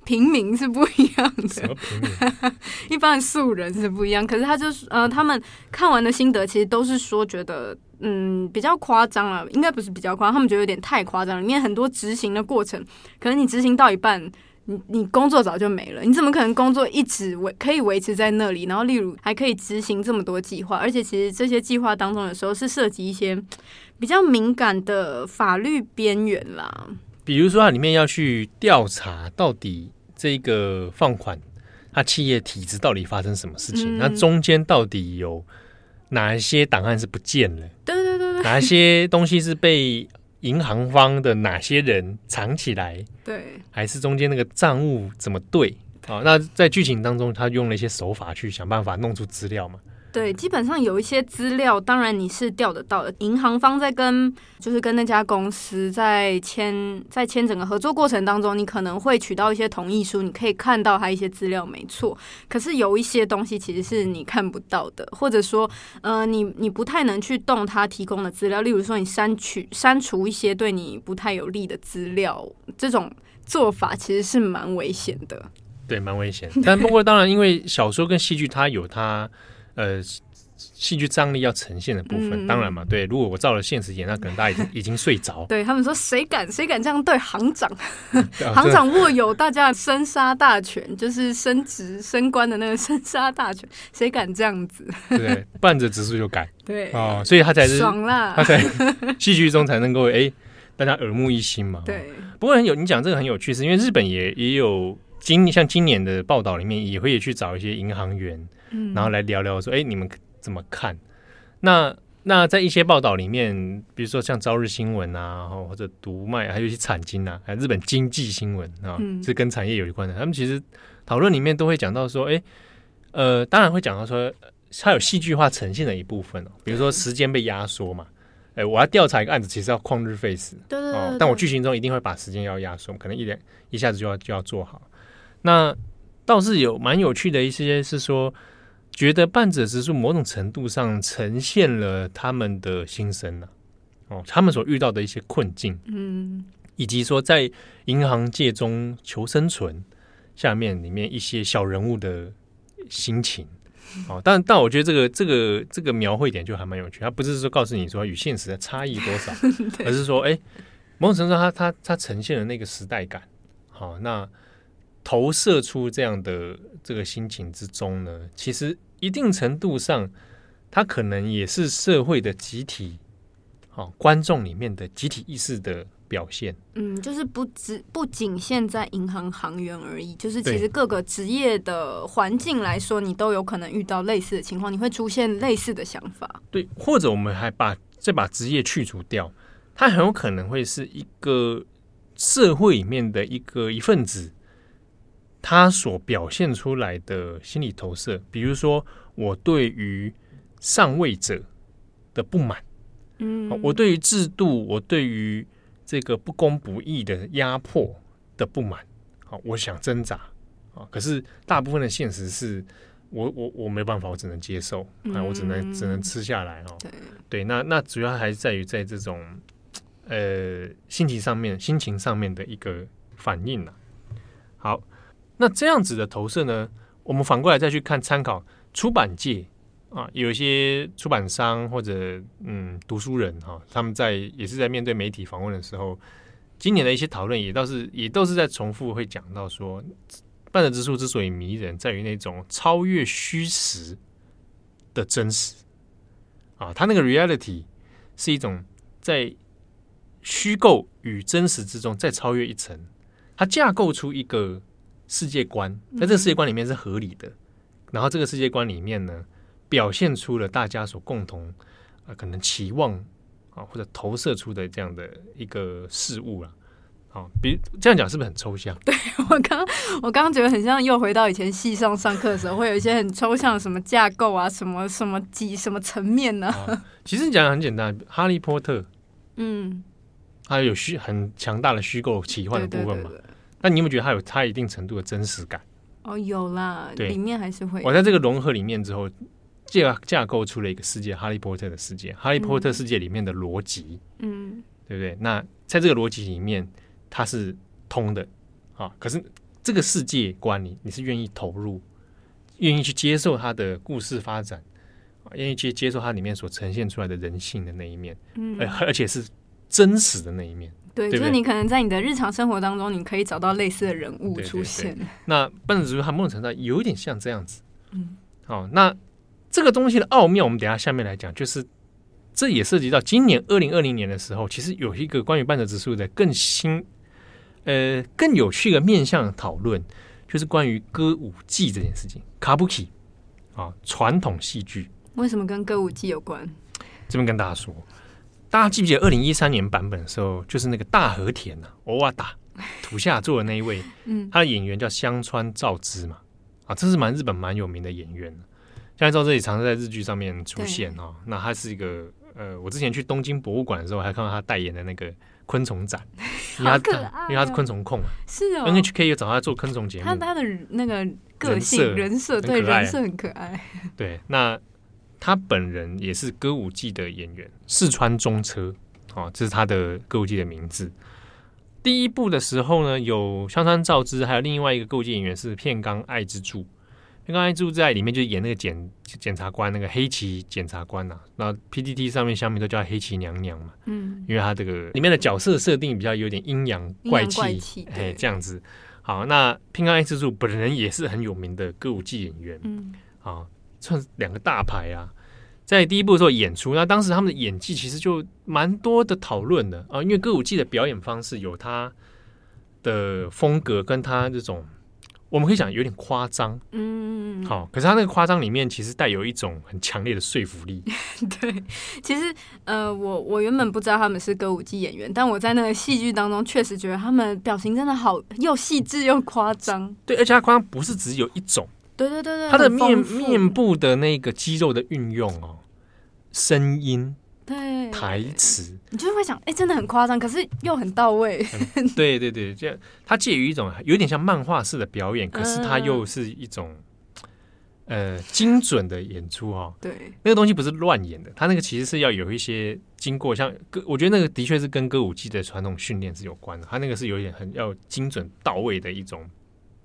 平民是不一样的？一般的素人是不一样。可是他就是呃，他们看完的心得其实都是说觉得嗯比较夸张了，应该不是比较夸张，他们觉得有点太夸张，里面很多执行的过程，可能你执行到一半。你你工作早就没了，你怎么可能工作一直维可以维持在那里？然后例如还可以执行这么多计划，而且其实这些计划当中有时候是涉及一些比较敏感的法律边缘啦。比如说它里面要去调查到底这个放款，它企业体制到底发生什么事情？那、嗯、中间到底有哪一些档案是不见了？对对对对，哪一些东西是被？银行方的哪些人藏起来？对，还是中间那个账务怎么对？啊，那在剧情当中，他用了一些手法去想办法弄出资料嘛。对，基本上有一些资料，当然你是调得到的。银行方在跟，就是跟那家公司在签，在签整个合作过程当中，你可能会取到一些同意书，你可以看到他一些资料，没错。可是有一些东西其实是你看不到的，或者说，呃，你你不太能去动他提供的资料。例如说，你删取、删除一些对你不太有利的资料，这种做法其实是蛮危险的。对，蛮危险。但不过当然，因为小说跟戏剧它有它。呃，戏剧张力要呈现的部分，嗯、当然嘛，对。如果我照了现实演，那可能大家已经 已经睡着。对他们说，谁敢谁敢这样对行长？行长握有大家的生杀大权，就是升职升官的那个 生杀大权，谁敢这样子？对，半泽直树就改。对哦，所以他才是爽啦，他才戏剧中才能够哎，大家耳目一新嘛。对。不过很有，你讲这个很有趣，是因为日本也也有今像今年的报道里面也会去找一些银行员。然后来聊聊说，哎，你们怎么看？那那在一些报道里面，比如说像朝日新闻啊，或者读卖，还有一些产经啊，还有日本经济新闻啊，是跟产业有关的。他们其实讨论里面都会讲到说，哎，呃，当然会讲到说，它有戏剧化呈现的一部分哦。比如说时间被压缩嘛，哎，我要调查一个案子，其实要旷日费时，对对对。但我剧情中一定会把时间要压缩，可能一点一下子就要就要做好。那倒是有蛮有趣的一些是说。觉得半泽直树某种程度上呈现了他们的心声了，哦，他们所遇到的一些困境，嗯，以及说在银行界中求生存下面里面一些小人物的心情，哦，但但我觉得这个这个这个描绘点就还蛮有趣，他不是说告诉你说与现实的差异多少，而是说，哎，某种程度上他他他呈现了那个时代感，好，那。投射出这样的这个心情之中呢，其实一定程度上，它可能也是社会的集体，好、哦、观众里面的集体意识的表现。嗯，就是不只不仅限在银行行员而已，就是其实各个职业的环境来说，你都有可能遇到类似的情况，你会出现类似的想法。对，或者我们还把再把职业去除掉，它很有可能会是一个社会里面的一个一份子。他所表现出来的心理投射，比如说我对于上位者的不满，嗯，我对于制度，我对于这个不公不义的压迫的不满，好，我想挣扎啊，可是大部分的现实是我我我没办法，我只能接受啊，我只能只能吃下来哦。对，那那主要还是在于在这种呃心情上面、心情上面的一个反应了。好。那这样子的投射呢，我们反过来再去看参考出版界啊，有一些出版商或者嗯读书人哈、啊，他们在也是在面对媒体访问的时候，今年的一些讨论也倒是也都是在重复会讲到说，半泽直树之所以迷人，在于那种超越虚实的真实啊，他那个 reality 是一种在虚构与真实之中再超越一层，它架构出一个。世界观在这个世界观里面是合理的，然后这个世界观里面呢，表现出了大家所共同呃可能期望啊或者投射出的这样的一个事物了。好，比如这样讲是不是很抽象？对，我刚我刚刚觉得很像又回到以前系上上课的时候，会有一些很抽象的什么架构啊，什么什么几什么层面呢、啊？其实你讲的很简单，哈利波特，嗯，它有虚很强大的虚构奇幻的部分嘛。那你有没有觉得它有它一定程度的真实感？哦，有啦，对，里面还是会。我在这个融合里面之后，架架构出了一个世界——哈利波特的世界。哈利波特世界里面的逻辑，嗯，对不对？那在这个逻辑里面。它是通的啊，可是这个世界观你你是愿意投入，愿意去接受它的故事发展，愿意去接受它里面所呈现出来的人性的那一面，嗯，而且是真实的那一面，对，对对，就是你可能在你的日常生活当中，你可以找到类似的人物出现。那半泽直树它某种程度有一点像这样子，嗯，好，那这个东西的奥妙，我们等下下面来讲，就是这也涉及到今年二零二零年的时候，其实有一个关于半泽直树的更新。呃，更有趣的面向讨论，就是关于歌舞伎这件事情。卡布奇啊，传统戏剧为什么跟歌舞伎有关？这边跟大家说，大家记不记得二零一三年版本的时候，就是那个大和田呐、啊，欧瓦达土下座的那一位，嗯，他的演员叫香川照之嘛，啊，这是蛮日本蛮有名的演员。香川照之也常常在日剧上面出现哦。那他是一个呃，我之前去东京博物馆的时候，还看到他代言的那个。昆虫展，因为他、哦、因为他是昆虫控嘛，是哦。NHK 又找他做昆虫节目，他他的那个个性人设对人设很可爱。对，那他本人也是歌舞伎的演员，四川中车哦，这是他的歌舞伎的名字。第一部的时候呢，有香川照之，还有另外一个歌舞伎演员是片冈爱之助。片冈爱之助在里面，就演那个检检察官，那个黑崎检察官呐、啊。那 PPT 上面下面都叫黑崎娘娘嘛，嗯，因为他这个里面的角色设定比较有点阴阳怪气，哎，这样子。好，那片冈爱之助本人也是很有名的歌舞伎演员，嗯，啊，算是两个大牌啊。在第一部的时候演出，那当时他们的演技其实就蛮多的讨论的啊，因为歌舞伎的表演方式有他的风格，跟他这种。我们可以讲有点夸张，嗯，好，可是他那个夸张里面其实带有一种很强烈的说服力。对，其实呃，我我原本不知道他们是歌舞伎演员，但我在那个戏剧当中确实觉得他们表情真的好又细致又夸张。对，而且他夸张不是只有一种，对对对对，他的面面部的那个肌肉的运用哦，声音。对台词，你就会想，哎、欸，真的很夸张，可是又很到位。嗯、对对对，这样它介于一种有点像漫画式的表演，可是它又是一种、嗯、呃精准的演出哦。对，那个东西不是乱演的，他那个其实是要有一些经过，像歌，我觉得那个的确是跟歌舞伎的传统训练是有关的。他那个是有一点很要精准到位的一种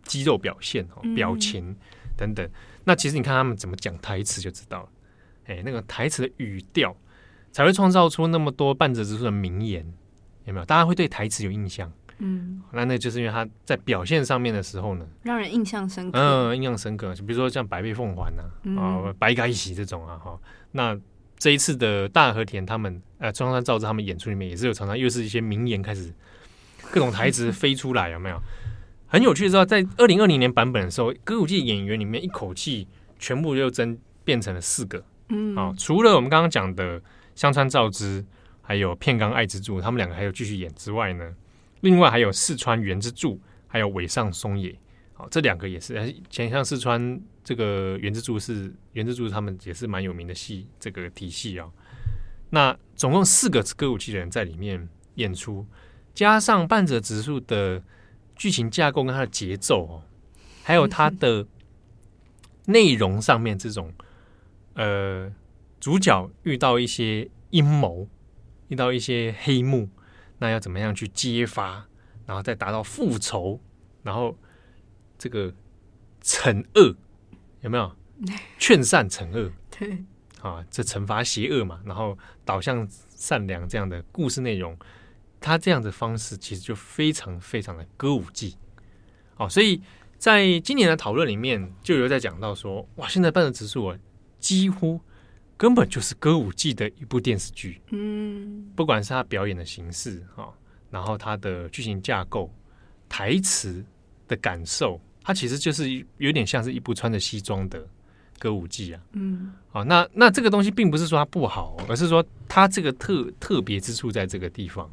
肌肉表现哦，表情等等。嗯、那其实你看他们怎么讲台词就知道了，哎，那个台词的语调。才会创造出那么多半泽直树的名言，有没有？大家会对台词有印象，嗯，那那就是因为他在表现上面的时候呢，让人印象深刻，嗯，印象深刻。就比如说像百倍奉还呐、啊，啊、嗯哦，白改喜这种啊，哈。那这一次的大和田他们，呃，中山照之他们演出里面也是有常常又是一些名言开始，各种台词飞出来，有没有？很有趣的是，在二零二零年版本的时候，歌舞伎演员里面一口气全部又增变成了四个，嗯，啊、哦，除了我们刚刚讲的。香川照之，还有片冈爱之助，他们两个还有继续演之外呢，另外还有四川元之助，还有尾上松野，好，这两个也是，前像四川这个元之助是元之助，他们也是蛮有名的戏这个体系啊、哦。那总共四个歌舞伎的人在里面演出，加上半泽直树的剧情架构跟它的节奏哦，还有它的内容上面这种呃。主角遇到一些阴谋，遇到一些黑幕，那要怎么样去揭发，然后再达到复仇，然后这个惩恶有没有？劝善惩恶，对啊，这惩罚邪恶嘛，然后导向善良这样的故事内容，他这样的方式其实就非常非常的歌舞伎哦，所以在今年的讨论里面，就有在讲到说，哇，现在半泽直树啊，几乎。根本就是歌舞伎的一部电视剧，嗯，不管是他表演的形式哦，然后他的剧情架构、台词的感受，它其实就是有点像是一部穿着西装的歌舞伎啊。嗯，好，那那这个东西并不是说它不好，而是说它这个特特别之处在这个地方。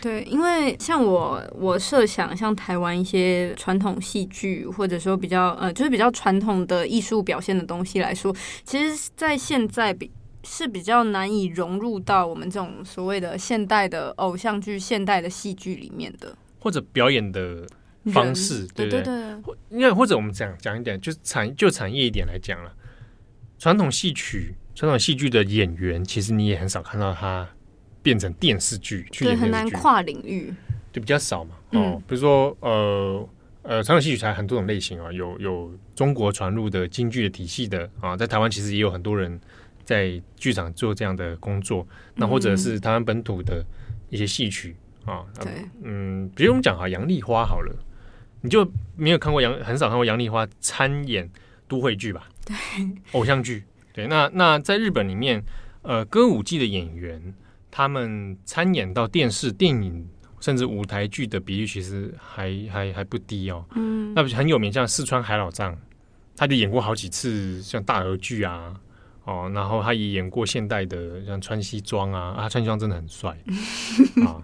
对，因为像我我设想，像台湾一些传统戏剧，或者说比较呃，就是比较传统的艺术表现的东西来说，其实，在现在比是比较难以融入到我们这种所谓的现代的偶像剧、现代的戏剧里面的，或者表演的方式，对不对？对对，因为或者我们讲讲一点，就是产就产业一点来讲了，传统戏曲、传统戏剧的演员，其实你也很少看到他。变成电视剧，对，很难跨领域，就比较少嘛。哦，嗯、比如说，呃呃，传统戏曲才很多种类型啊，有有中国传入的京剧的体系的啊，在台湾其实也有很多人在剧场做这样的工作。那或者是台湾本土的一些戏曲啊，对，嗯，比如我们讲哈杨丽花好了，你就没有看过杨，很少看过杨丽花参演都会剧吧？对，偶像剧。对，那那在日本里面，呃，歌舞伎的演员。他们参演到电视、电影，甚至舞台剧的比例其实还还还不低哦。嗯，那不是很有名，像四川海老藏，他就演过好几次像大河剧啊，哦，然后他也演过现代的像穿西装啊，啊，穿西装真的很帅 啊。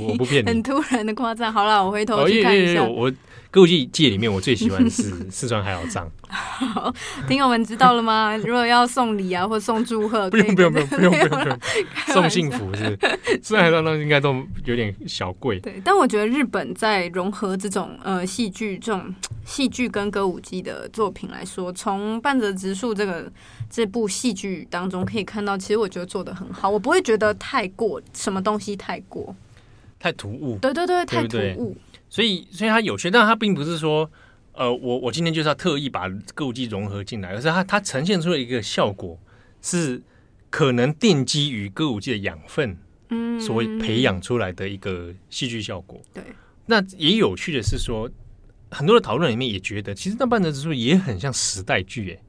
我不骗你，很突然的夸赞。好了，我回头去看一下。哦，我歌舞伎界里面，我最喜欢是 四川海老藏。好，听友们知道了吗？如果要送礼啊，或送祝贺，不用不用不用不用不用不用，送幸福是。四川海老藏应该都有点小贵。对，但我觉得日本在融合这种呃戏剧这种戏剧跟歌舞伎的作品来说，从半泽直树这个这部戏剧当中可以看到，其实我觉得做的很好，我不会觉得太过什么东西太过。太突兀，对对对，太突兀。所以，所以它有趣，但它并不是说，呃，我我今天就是要特意把歌舞伎融合进来，而是它它呈现出了一个效果，是可能奠基于歌舞伎的养分，嗯，所谓培养出来的一个戏剧效果。对，那也有趣的是说，很多的讨论里面也觉得，其实那半泽直树也很像时代剧，哎。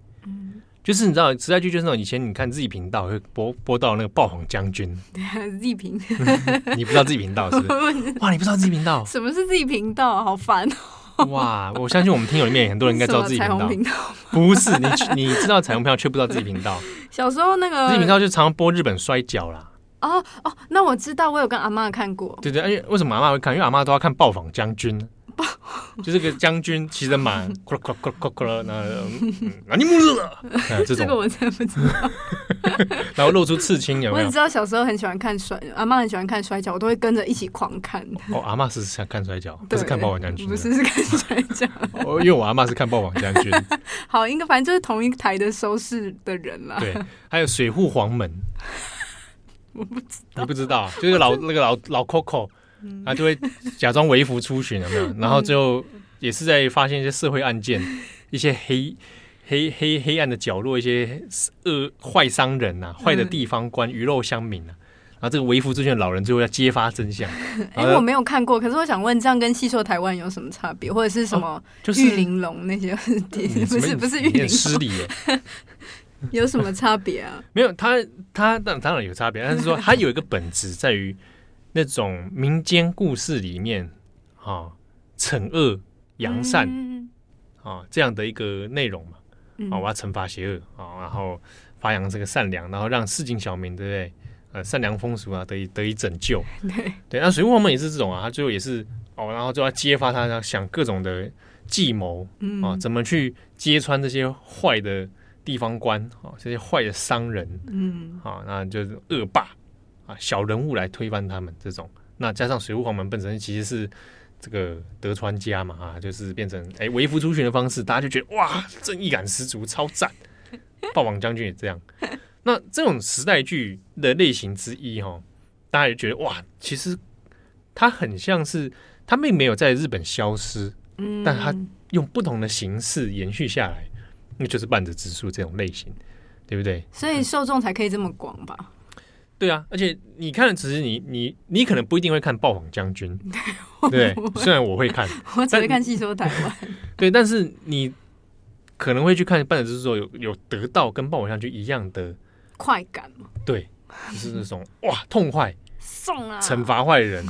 就是你知道时代剧就是那种以前你看 Z 频道会播播到那个爆谎将军，对 啊，Z 频，你不知道 Z 频道是不是？哇，你不知道 Z 频道？什么是 Z 频道？好烦哦！哇，我相信我们听友里面很多人应该知道 Z 频道。频道不是你，你知道彩虹频道却不知道 Z 频道。小时候那个 Z 频道就常常播日本摔跤啦。哦哦，那我知道，我有跟阿妈看过。对对，而且为什么阿妈会看？因为阿妈都要看爆谎将军。就是个将军骑着马，那 那你木这个我真的不知道。然后露出刺青，有没有？我只知道小时候很喜欢看摔，阿妈很喜欢看摔跤，我都会跟着一起狂看。哦，阿妈是想看摔跤，不是看爆谎将军，不是是看摔跤。哦，因为我阿妈是看爆谎将军。好，应该反正就是同一台的收视的人啦。对，还有水户黄门，我不知道，你不知道，就是老那个老老 Coco。他就会假装微服出巡，有没有？然后最后也是在发现一些社会案件，一些黑黑黑黑暗的角落，一些恶坏商人呐、啊，坏的地方官、鱼肉乡民啊。然后这个微服出巡的老人最后要揭发真相。哎、欸，我没有看过，可是我想问，这样跟戏说台湾有什么差别？或者是什么？就是玉玲珑那些？不是不是玉玲珑，失礼耶。有什么差别啊？没有，他他当当然有差别，但是说他有一个本质在于。那种民间故事里面，啊，惩恶扬善，嗯、啊，这样的一个内容嘛，啊，我要惩罚邪恶啊，然后发扬这个善良，然后让市井小民，对不对？呃，善良风俗啊，得以得以拯救。对对，那水户黄门也是这种啊，他最后也是哦，然后就要揭发他，要想各种的计谋啊，怎么去揭穿这些坏的地方官啊，这些坏的商人，嗯，啊，那就是恶霸。啊，小人物来推翻他们这种，那加上水户黄门本身其实是这个德川家嘛，啊，就是变成哎微服出巡的方式，大家就觉得哇，正义感十足，超赞。霸王将军也这样，那这种时代剧的类型之一哈，大家也觉得哇，其实它很像是它并没有在日本消失，嗯，但它用不同的形式延续下来，那就是半泽直树这种类型，对不对？所以受众才可以这么广吧。对啊，而且你看的只是你你你可能不一定会看《爆谎将军》，对，对，虽然我会看，我只会看《戏说台湾》。对，但是你可能会去看《半泽直树》，有有得到跟《爆谎将军》一样的快感吗？对，就是那种哇痛快，送啊，惩罚坏人，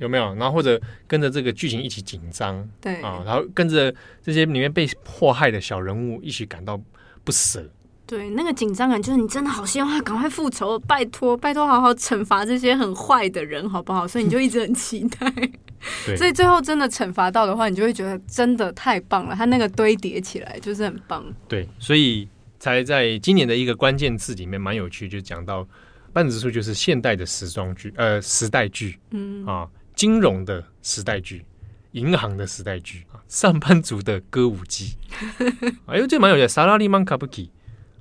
有没有？然后或者跟着这个剧情一起紧张，对啊，然后跟着这些里面被迫害的小人物一起感到不舍。对，那个紧张感就是你真的好希望他赶快复仇，拜托拜托，好好惩罚这些很坏的人，好不好？所以你就一直很期待。所以最后真的惩罚到的话，你就会觉得真的太棒了。他那个堆叠起来就是很棒。对，所以才在今年的一个关键字里面蛮有趣，就讲到半泽直树就是现代的时装剧，呃，时代剧，嗯啊，金融的时代剧，银行的时代剧啊，上班族的歌舞伎。哎呦，这蛮有趣，萨拉利曼卡布奇。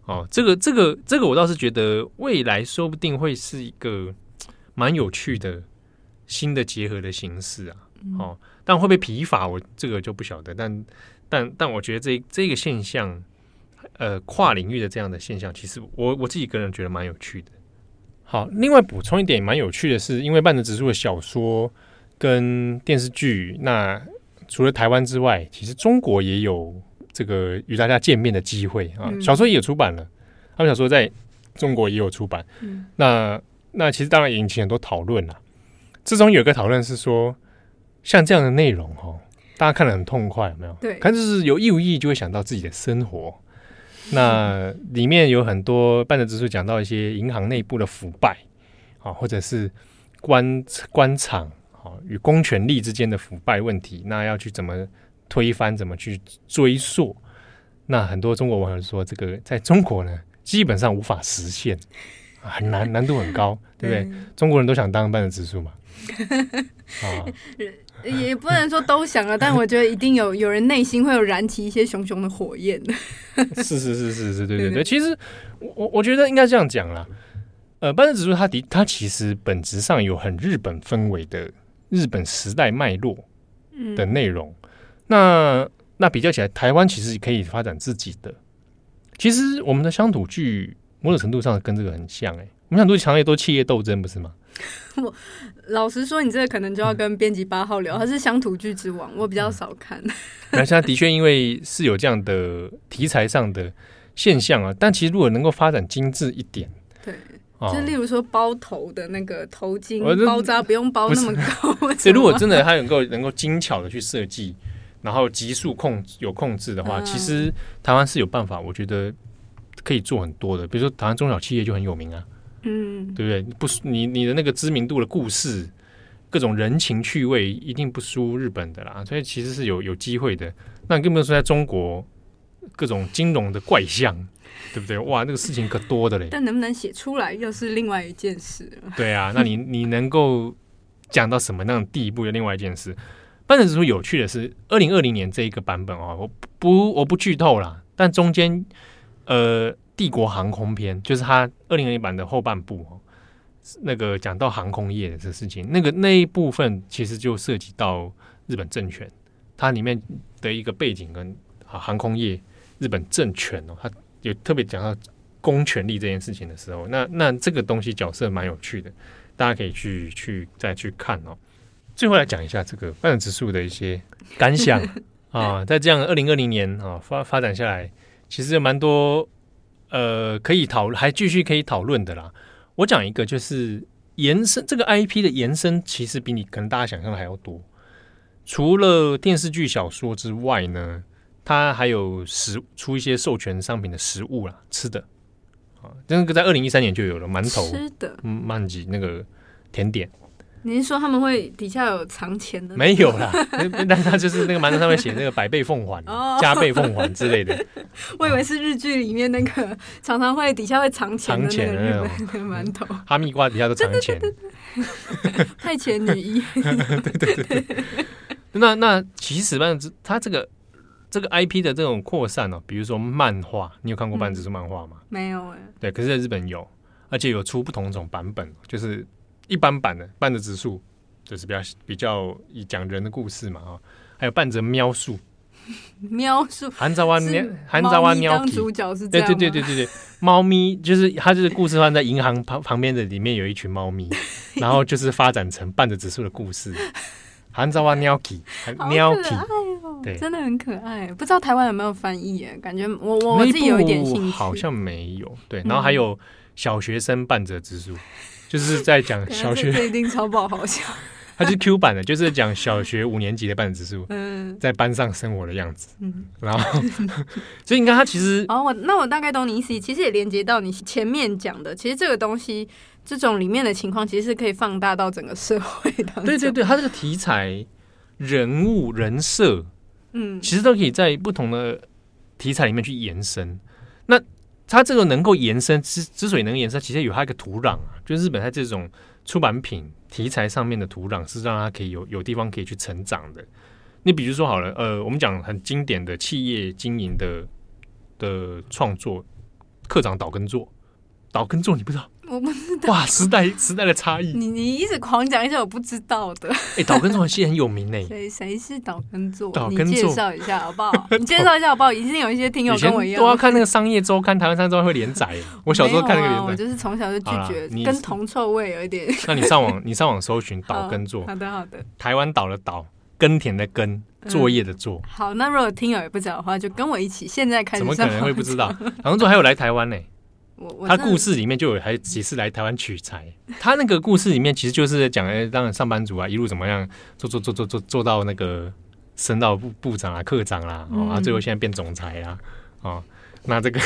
哦，这个这个这个，我倒是觉得未来说不定会是一个蛮有趣的新的结合的形式啊。哦，但会不会疲乏，我这个就不晓得。但但但我觉得这这个现象，呃，跨领域的这样的现象，其实我我自己个人觉得蛮有趣的。好，另外补充一点蛮有趣的是，因为半泽直树的小说跟电视剧，那除了台湾之外，其实中国也有。这个与大家见面的机会啊，小说也有出版了，他们小说在中国也有出版。嗯、那那其实当然引起很多讨论了。之中有一个讨论是说，像这样的内容哦，大家看得很痛快，有没有？对，看就是有意无意就会想到自己的生活。那里面有很多半泽直树讲到一些银行内部的腐败啊，或者是官官场啊与公权力之间的腐败问题，那要去怎么？推翻怎么去追溯？那很多中国网友说，这个在中国呢，基本上无法实现，很难，难度很高，对不对？嗯、中国人都想当半泽直树嘛？啊，也不能说都想了，但我觉得一定有有人内心会有燃起一些熊熊的火焰。是是是是是，对对对。其实我我觉得应该这样讲啦。呃，半泽直树它的它其实本质上有很日本氛围的日本时代脉络的内容。嗯那那比较起来，台湾其实可以发展自己的。其实我们的乡土剧某种程度上跟这个很像哎、欸，我们乡土剧强烈都企业斗争，不是吗？我老实说，你这个可能就要跟编辑八号聊，他是乡土剧之王，我比较少看。那现在的确因为是有这样的题材上的现象啊，但其实如果能够发展精致一点，对，就例如说包头的那个头巾包扎不用包那么高，所以如果真的它能够能够精巧的去设计。然后急速控有控制的话，其实台湾是有办法，我觉得可以做很多的。比如说台湾中小企业就很有名啊，嗯，对不对？不，你你的那个知名度的故事，各种人情趣味，一定不输日本的啦。所以其实是有有机会的。那你更不用说在中国各种金融的怪象，对不对？哇，那个事情可多的嘞。但能不能写出来，又是另外一件事。对啊，那你你能够讲到什么那种地步，又另外一件事。半泽直树有趣的是，二零二零年这一个版本哦，我不我不剧透啦，但中间呃，帝国航空篇就是它二零二零版的后半部哦，那个讲到航空业的这事情，那个那一部分其实就涉及到日本政权，它里面的一个背景跟航空业日本政权哦，它有特别讲到公权力这件事情的时候，那那这个东西角色蛮有趣的，大家可以去去再去看哦。最后来讲一下这个半泽直树的一些感想 啊，在这样二零二零年啊发发展下来，其实有蛮多呃可以讨论，还继续可以讨论的啦。我讲一个，就是延伸这个 IP 的延伸，其实比你可能大家想象的还要多。除了电视剧、小说之外呢，它还有食出一些授权商品的食物啦，吃的啊，那个在二零一三年就有了馒头，吃的，嗯，馒吉那个甜点。你是说他们会底下有藏钱的？没有啦，但他就是那个馒头上面写那个百倍奉还、加倍奉还之类的。我以为是日剧里面那个常常会底下会藏钱的那个馒头。哈密瓜底下都藏钱。太前女一。对对对对。那那其实半泽他这个这个 IP 的这种扩散哦，比如说漫画，你有看过半子是漫画吗？没有哎。对，可是在日本有，而且有出不同种版本，就是。一般版的半泽直树就是比较比较以讲人的故事嘛，啊，还有半泽喵树，喵树，寒杂哇喵，寒杂哇喵，主角是这样，对对对对对对，猫咪就是它就是故事放在银行旁旁边的里面有一群猫咪，然后就是发展成半泽直树的故事，寒杂哇喵基，喵基，对，真的很可爱，不知道台湾有没有翻译哎？感觉我我自己有一点兴趣，好像没有，对，然后还有小学生半泽直树。就是在讲小学，这一定超爆好笑。它是 Q 版的，就是讲小学五年级的半泽直树，嗯，在班上生活的样子，嗯，然后，所以你看他其实，哦，我那我大概懂你意思，其实也连接到你前面讲的，其实这个东西，这种里面的情况，其实是可以放大到整个社会当中。对对对，它这个题材、人物、人设，嗯，其实都可以在不同的题材里面去延伸。那它这个能够延伸之之所以能延伸，其实有它一个土壤啊，就是日本它这种出版品。题材上面的土壤是让它可以有有地方可以去成长的。你比如说好了，呃，我们讲很经典的企业经营的的创作，课长岛根作，岛根作你不知道？我不知道。哇，时代时代的差异。你你一直狂讲一些我不知道的。哎，岛根作其实很有名呢。谁谁是岛根作？岛根作，你介绍一下好不好？你介绍一下好不好？一定有一些听友跟我一样，都要看那个商业周刊，台湾商业周刊会连载。我小时候看那个连载，我就是从小就拒绝，跟铜臭味有一点。那你上网，你上网搜寻岛根作。好的好的。台湾岛的岛，耕田的耕，作业的作。好，那如果听友也不知道的话，就跟我一起现在开始。怎么可能会不知道？岛根作还有来台湾呢。他故事里面就有还几次来台湾取材。他那个故事里面其实就是讲，哎，当然上班族啊，一路怎么样做做做做做做到那个升到部部长啊、科长啦，啊，最后现在变总裁啦，啊，那这个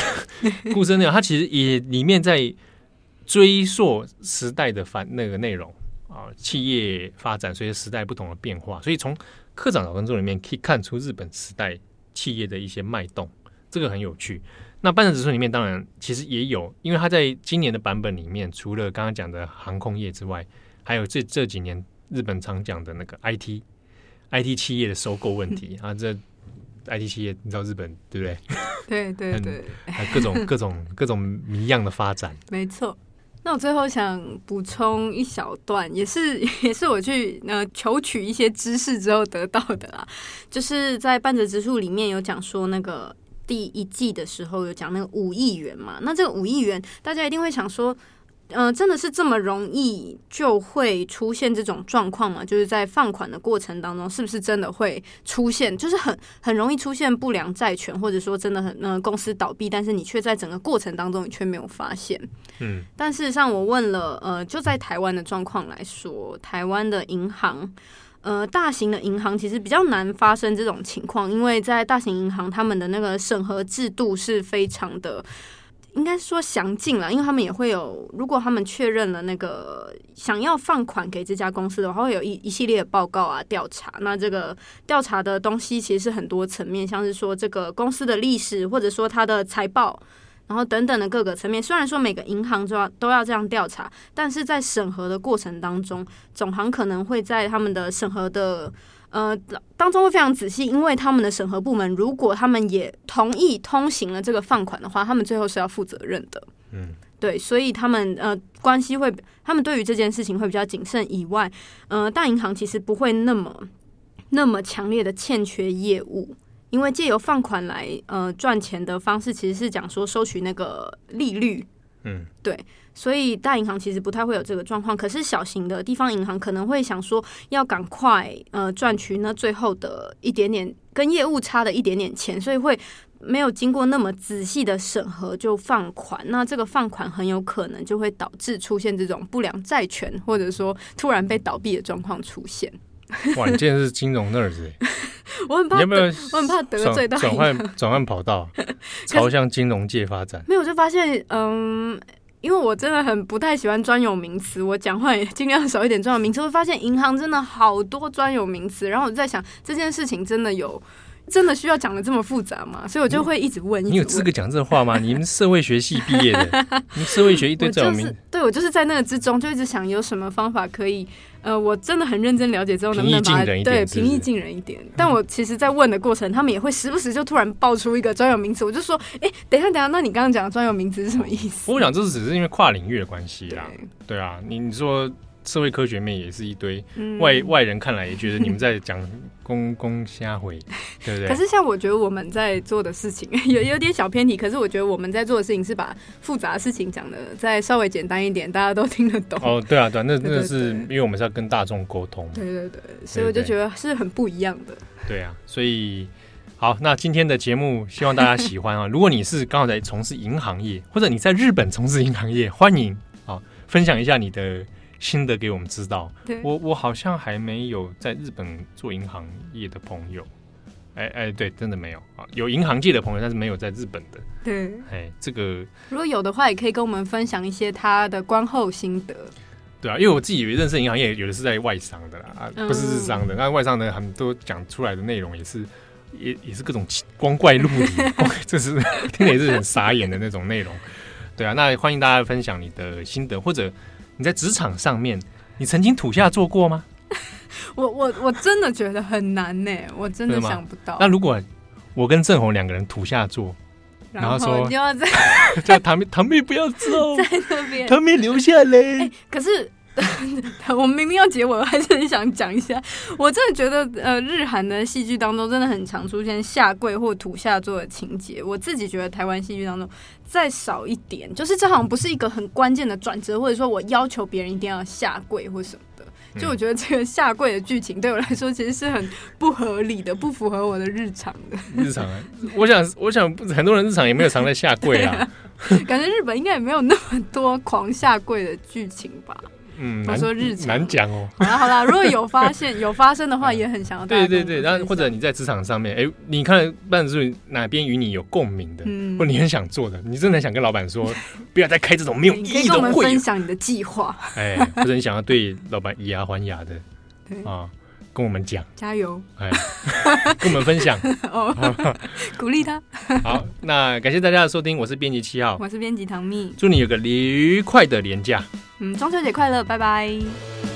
故事内容，他其实也里面在追溯时代的反那个内容啊，企业发展随着时代不同的变化，所以从科长岛根作里面可以看出日本时代企业的一些脉动，这个很有趣。那半泽指数里面当然其实也有，因为它在今年的版本里面，除了刚刚讲的航空业之外，还有这这几年日本常讲的那个 IT IT 企业的收购问题 啊，这 IT 企业你知道日本对不对？对对对，还各种各种 各种迷样的发展。没错。那我最后想补充一小段，也是也是我去呃求取一些知识之后得到的啦，就是在半泽直树里面有讲说那个。第一季的时候有讲那个五亿元嘛，那这个五亿元，大家一定会想说，呃，真的是这么容易就会出现这种状况吗？就是在放款的过程当中，是不是真的会出现，就是很很容易出现不良债权，或者说真的很呃公司倒闭，但是你却在整个过程当中你却没有发现。嗯，但事实上我问了，呃，就在台湾的状况来说，台湾的银行。呃，大型的银行其实比较难发生这种情况，因为在大型银行，他们的那个审核制度是非常的，应该说详尽了，因为他们也会有，如果他们确认了那个想要放款给这家公司的话，会有一一系列的报告啊、调查。那这个调查的东西其实是很多层面，像是说这个公司的历史，或者说它的财报。然后等等的各个层面，虽然说每个银行都要都要这样调查，但是在审核的过程当中，总行可能会在他们的审核的呃当中会非常仔细，因为他们的审核部门如果他们也同意通行了这个放款的话，他们最后是要负责任的。嗯，对，所以他们呃关系会，他们对于这件事情会比较谨慎。以外，呃，大银行其实不会那么那么强烈的欠缺业务。因为借由放款来呃赚钱的方式，其实是讲说收取那个利率，嗯，对，所以大银行其实不太会有这个状况。可是小型的地方银行可能会想说，要赶快呃赚取那最后的一点点跟业务差的一点点钱，所以会没有经过那么仔细的审核就放款。那这个放款很有可能就会导致出现这种不良债权，或者说突然被倒闭的状况出现。哇，你现在是金融 nerd 我很怕，有没有？我很怕得罪到转换转换跑道，朝向金融界发展。没有，我就发现，嗯，因为我真的很不太喜欢专有名词，我讲话也尽量少一点专有名词。会发现银行真的好多专有名词，然后我就在想，这件事情真的有。真的需要讲的这么复杂吗？所以我就会一直问。你有资格讲这话吗？你们社会学系毕业的，你社会学一堆专有名。就是、对，我就是在那个之中，就一直想有什么方法可以，呃，我真的很认真了解之后，能不能把它对平易近人一点？但我其实，在问的过程，他们也会时不时就突然爆出一个专有名词，我就说，哎，等一下，等一下，那你刚刚讲的专有名词是什么意思？我想这是只是因为跨领域的关系啦。对，对啊，你你说。社会科学面也是一堆外、嗯、外人看来也觉得你们在讲公公瞎回，对不对？可是像我觉得我们在做的事情 有有点小偏题，可是我觉得我们在做的事情是把复杂的事情讲的再稍微简单一点，大家都听得懂。哦，对啊，对，那那是因为我们是要跟大众沟通。对对对，所以我就觉得是很不一样的。对啊，所以好，那今天的节目希望大家喜欢啊！如果你是刚好在从事银行业，或者你在日本从事银行业，欢迎啊！分享一下你的心得给我们知道。对我我好像还没有在日本做银行业的朋友。哎哎，对，真的没有啊，有银行界的朋友，但是没有在日本的。对，哎，这个如果有的话，也可以跟我们分享一些他的观后心得。对啊，因为我自己以为认识银行业，有的是在外商的啦，啊，不是日商的。那、嗯、外商的很多讲出来的内容也是，也也是各种光怪陆离，这是听着也是很傻眼的那种内容。对啊，那欢迎大家分享你的心得，或者你在职场上面，你曾经土下做过吗？我我我真的觉得很难呢，我真的想不到。那如果我跟郑红两个人土下做，然后说就要在 叫唐妹唐妹不要走，在那边唐妹留下来。欸、可是。我明明要结尾，我还是很想讲一下。我真的觉得，呃，日韩的戏剧当中真的很常出现下跪或土下座的情节。我自己觉得台湾戏剧当中再少一点，就是这好像不是一个很关键的转折，或者说我要求别人一定要下跪或什么的。就我觉得这个下跪的剧情对我来说其实是很不合理的，不符合我的日常的。日常啊，我想，我想很多人日常也没有常在下跪啊。感觉日本应该也没有那么多狂下跪的剧情吧。嗯，我说日常难讲哦。好啦好啦，如果有发现 有发生的话，也很想要。对对对，然后或者你在职场上面，哎，你看办事哪边与你有共鸣的，嗯，或你很想做的，你真的想跟老板说，不要再开这种没有意义的会。可以跟我们分享你的计划。哎，或者你想要对老板以牙还牙的，啊，跟我们讲，加油，哎，跟我们分享，哦，鼓励他。好，那感谢大家的收听，我是编辑七号，我是编辑唐蜜，祝你有个愉快的年假。嗯，中秋节快乐，拜拜。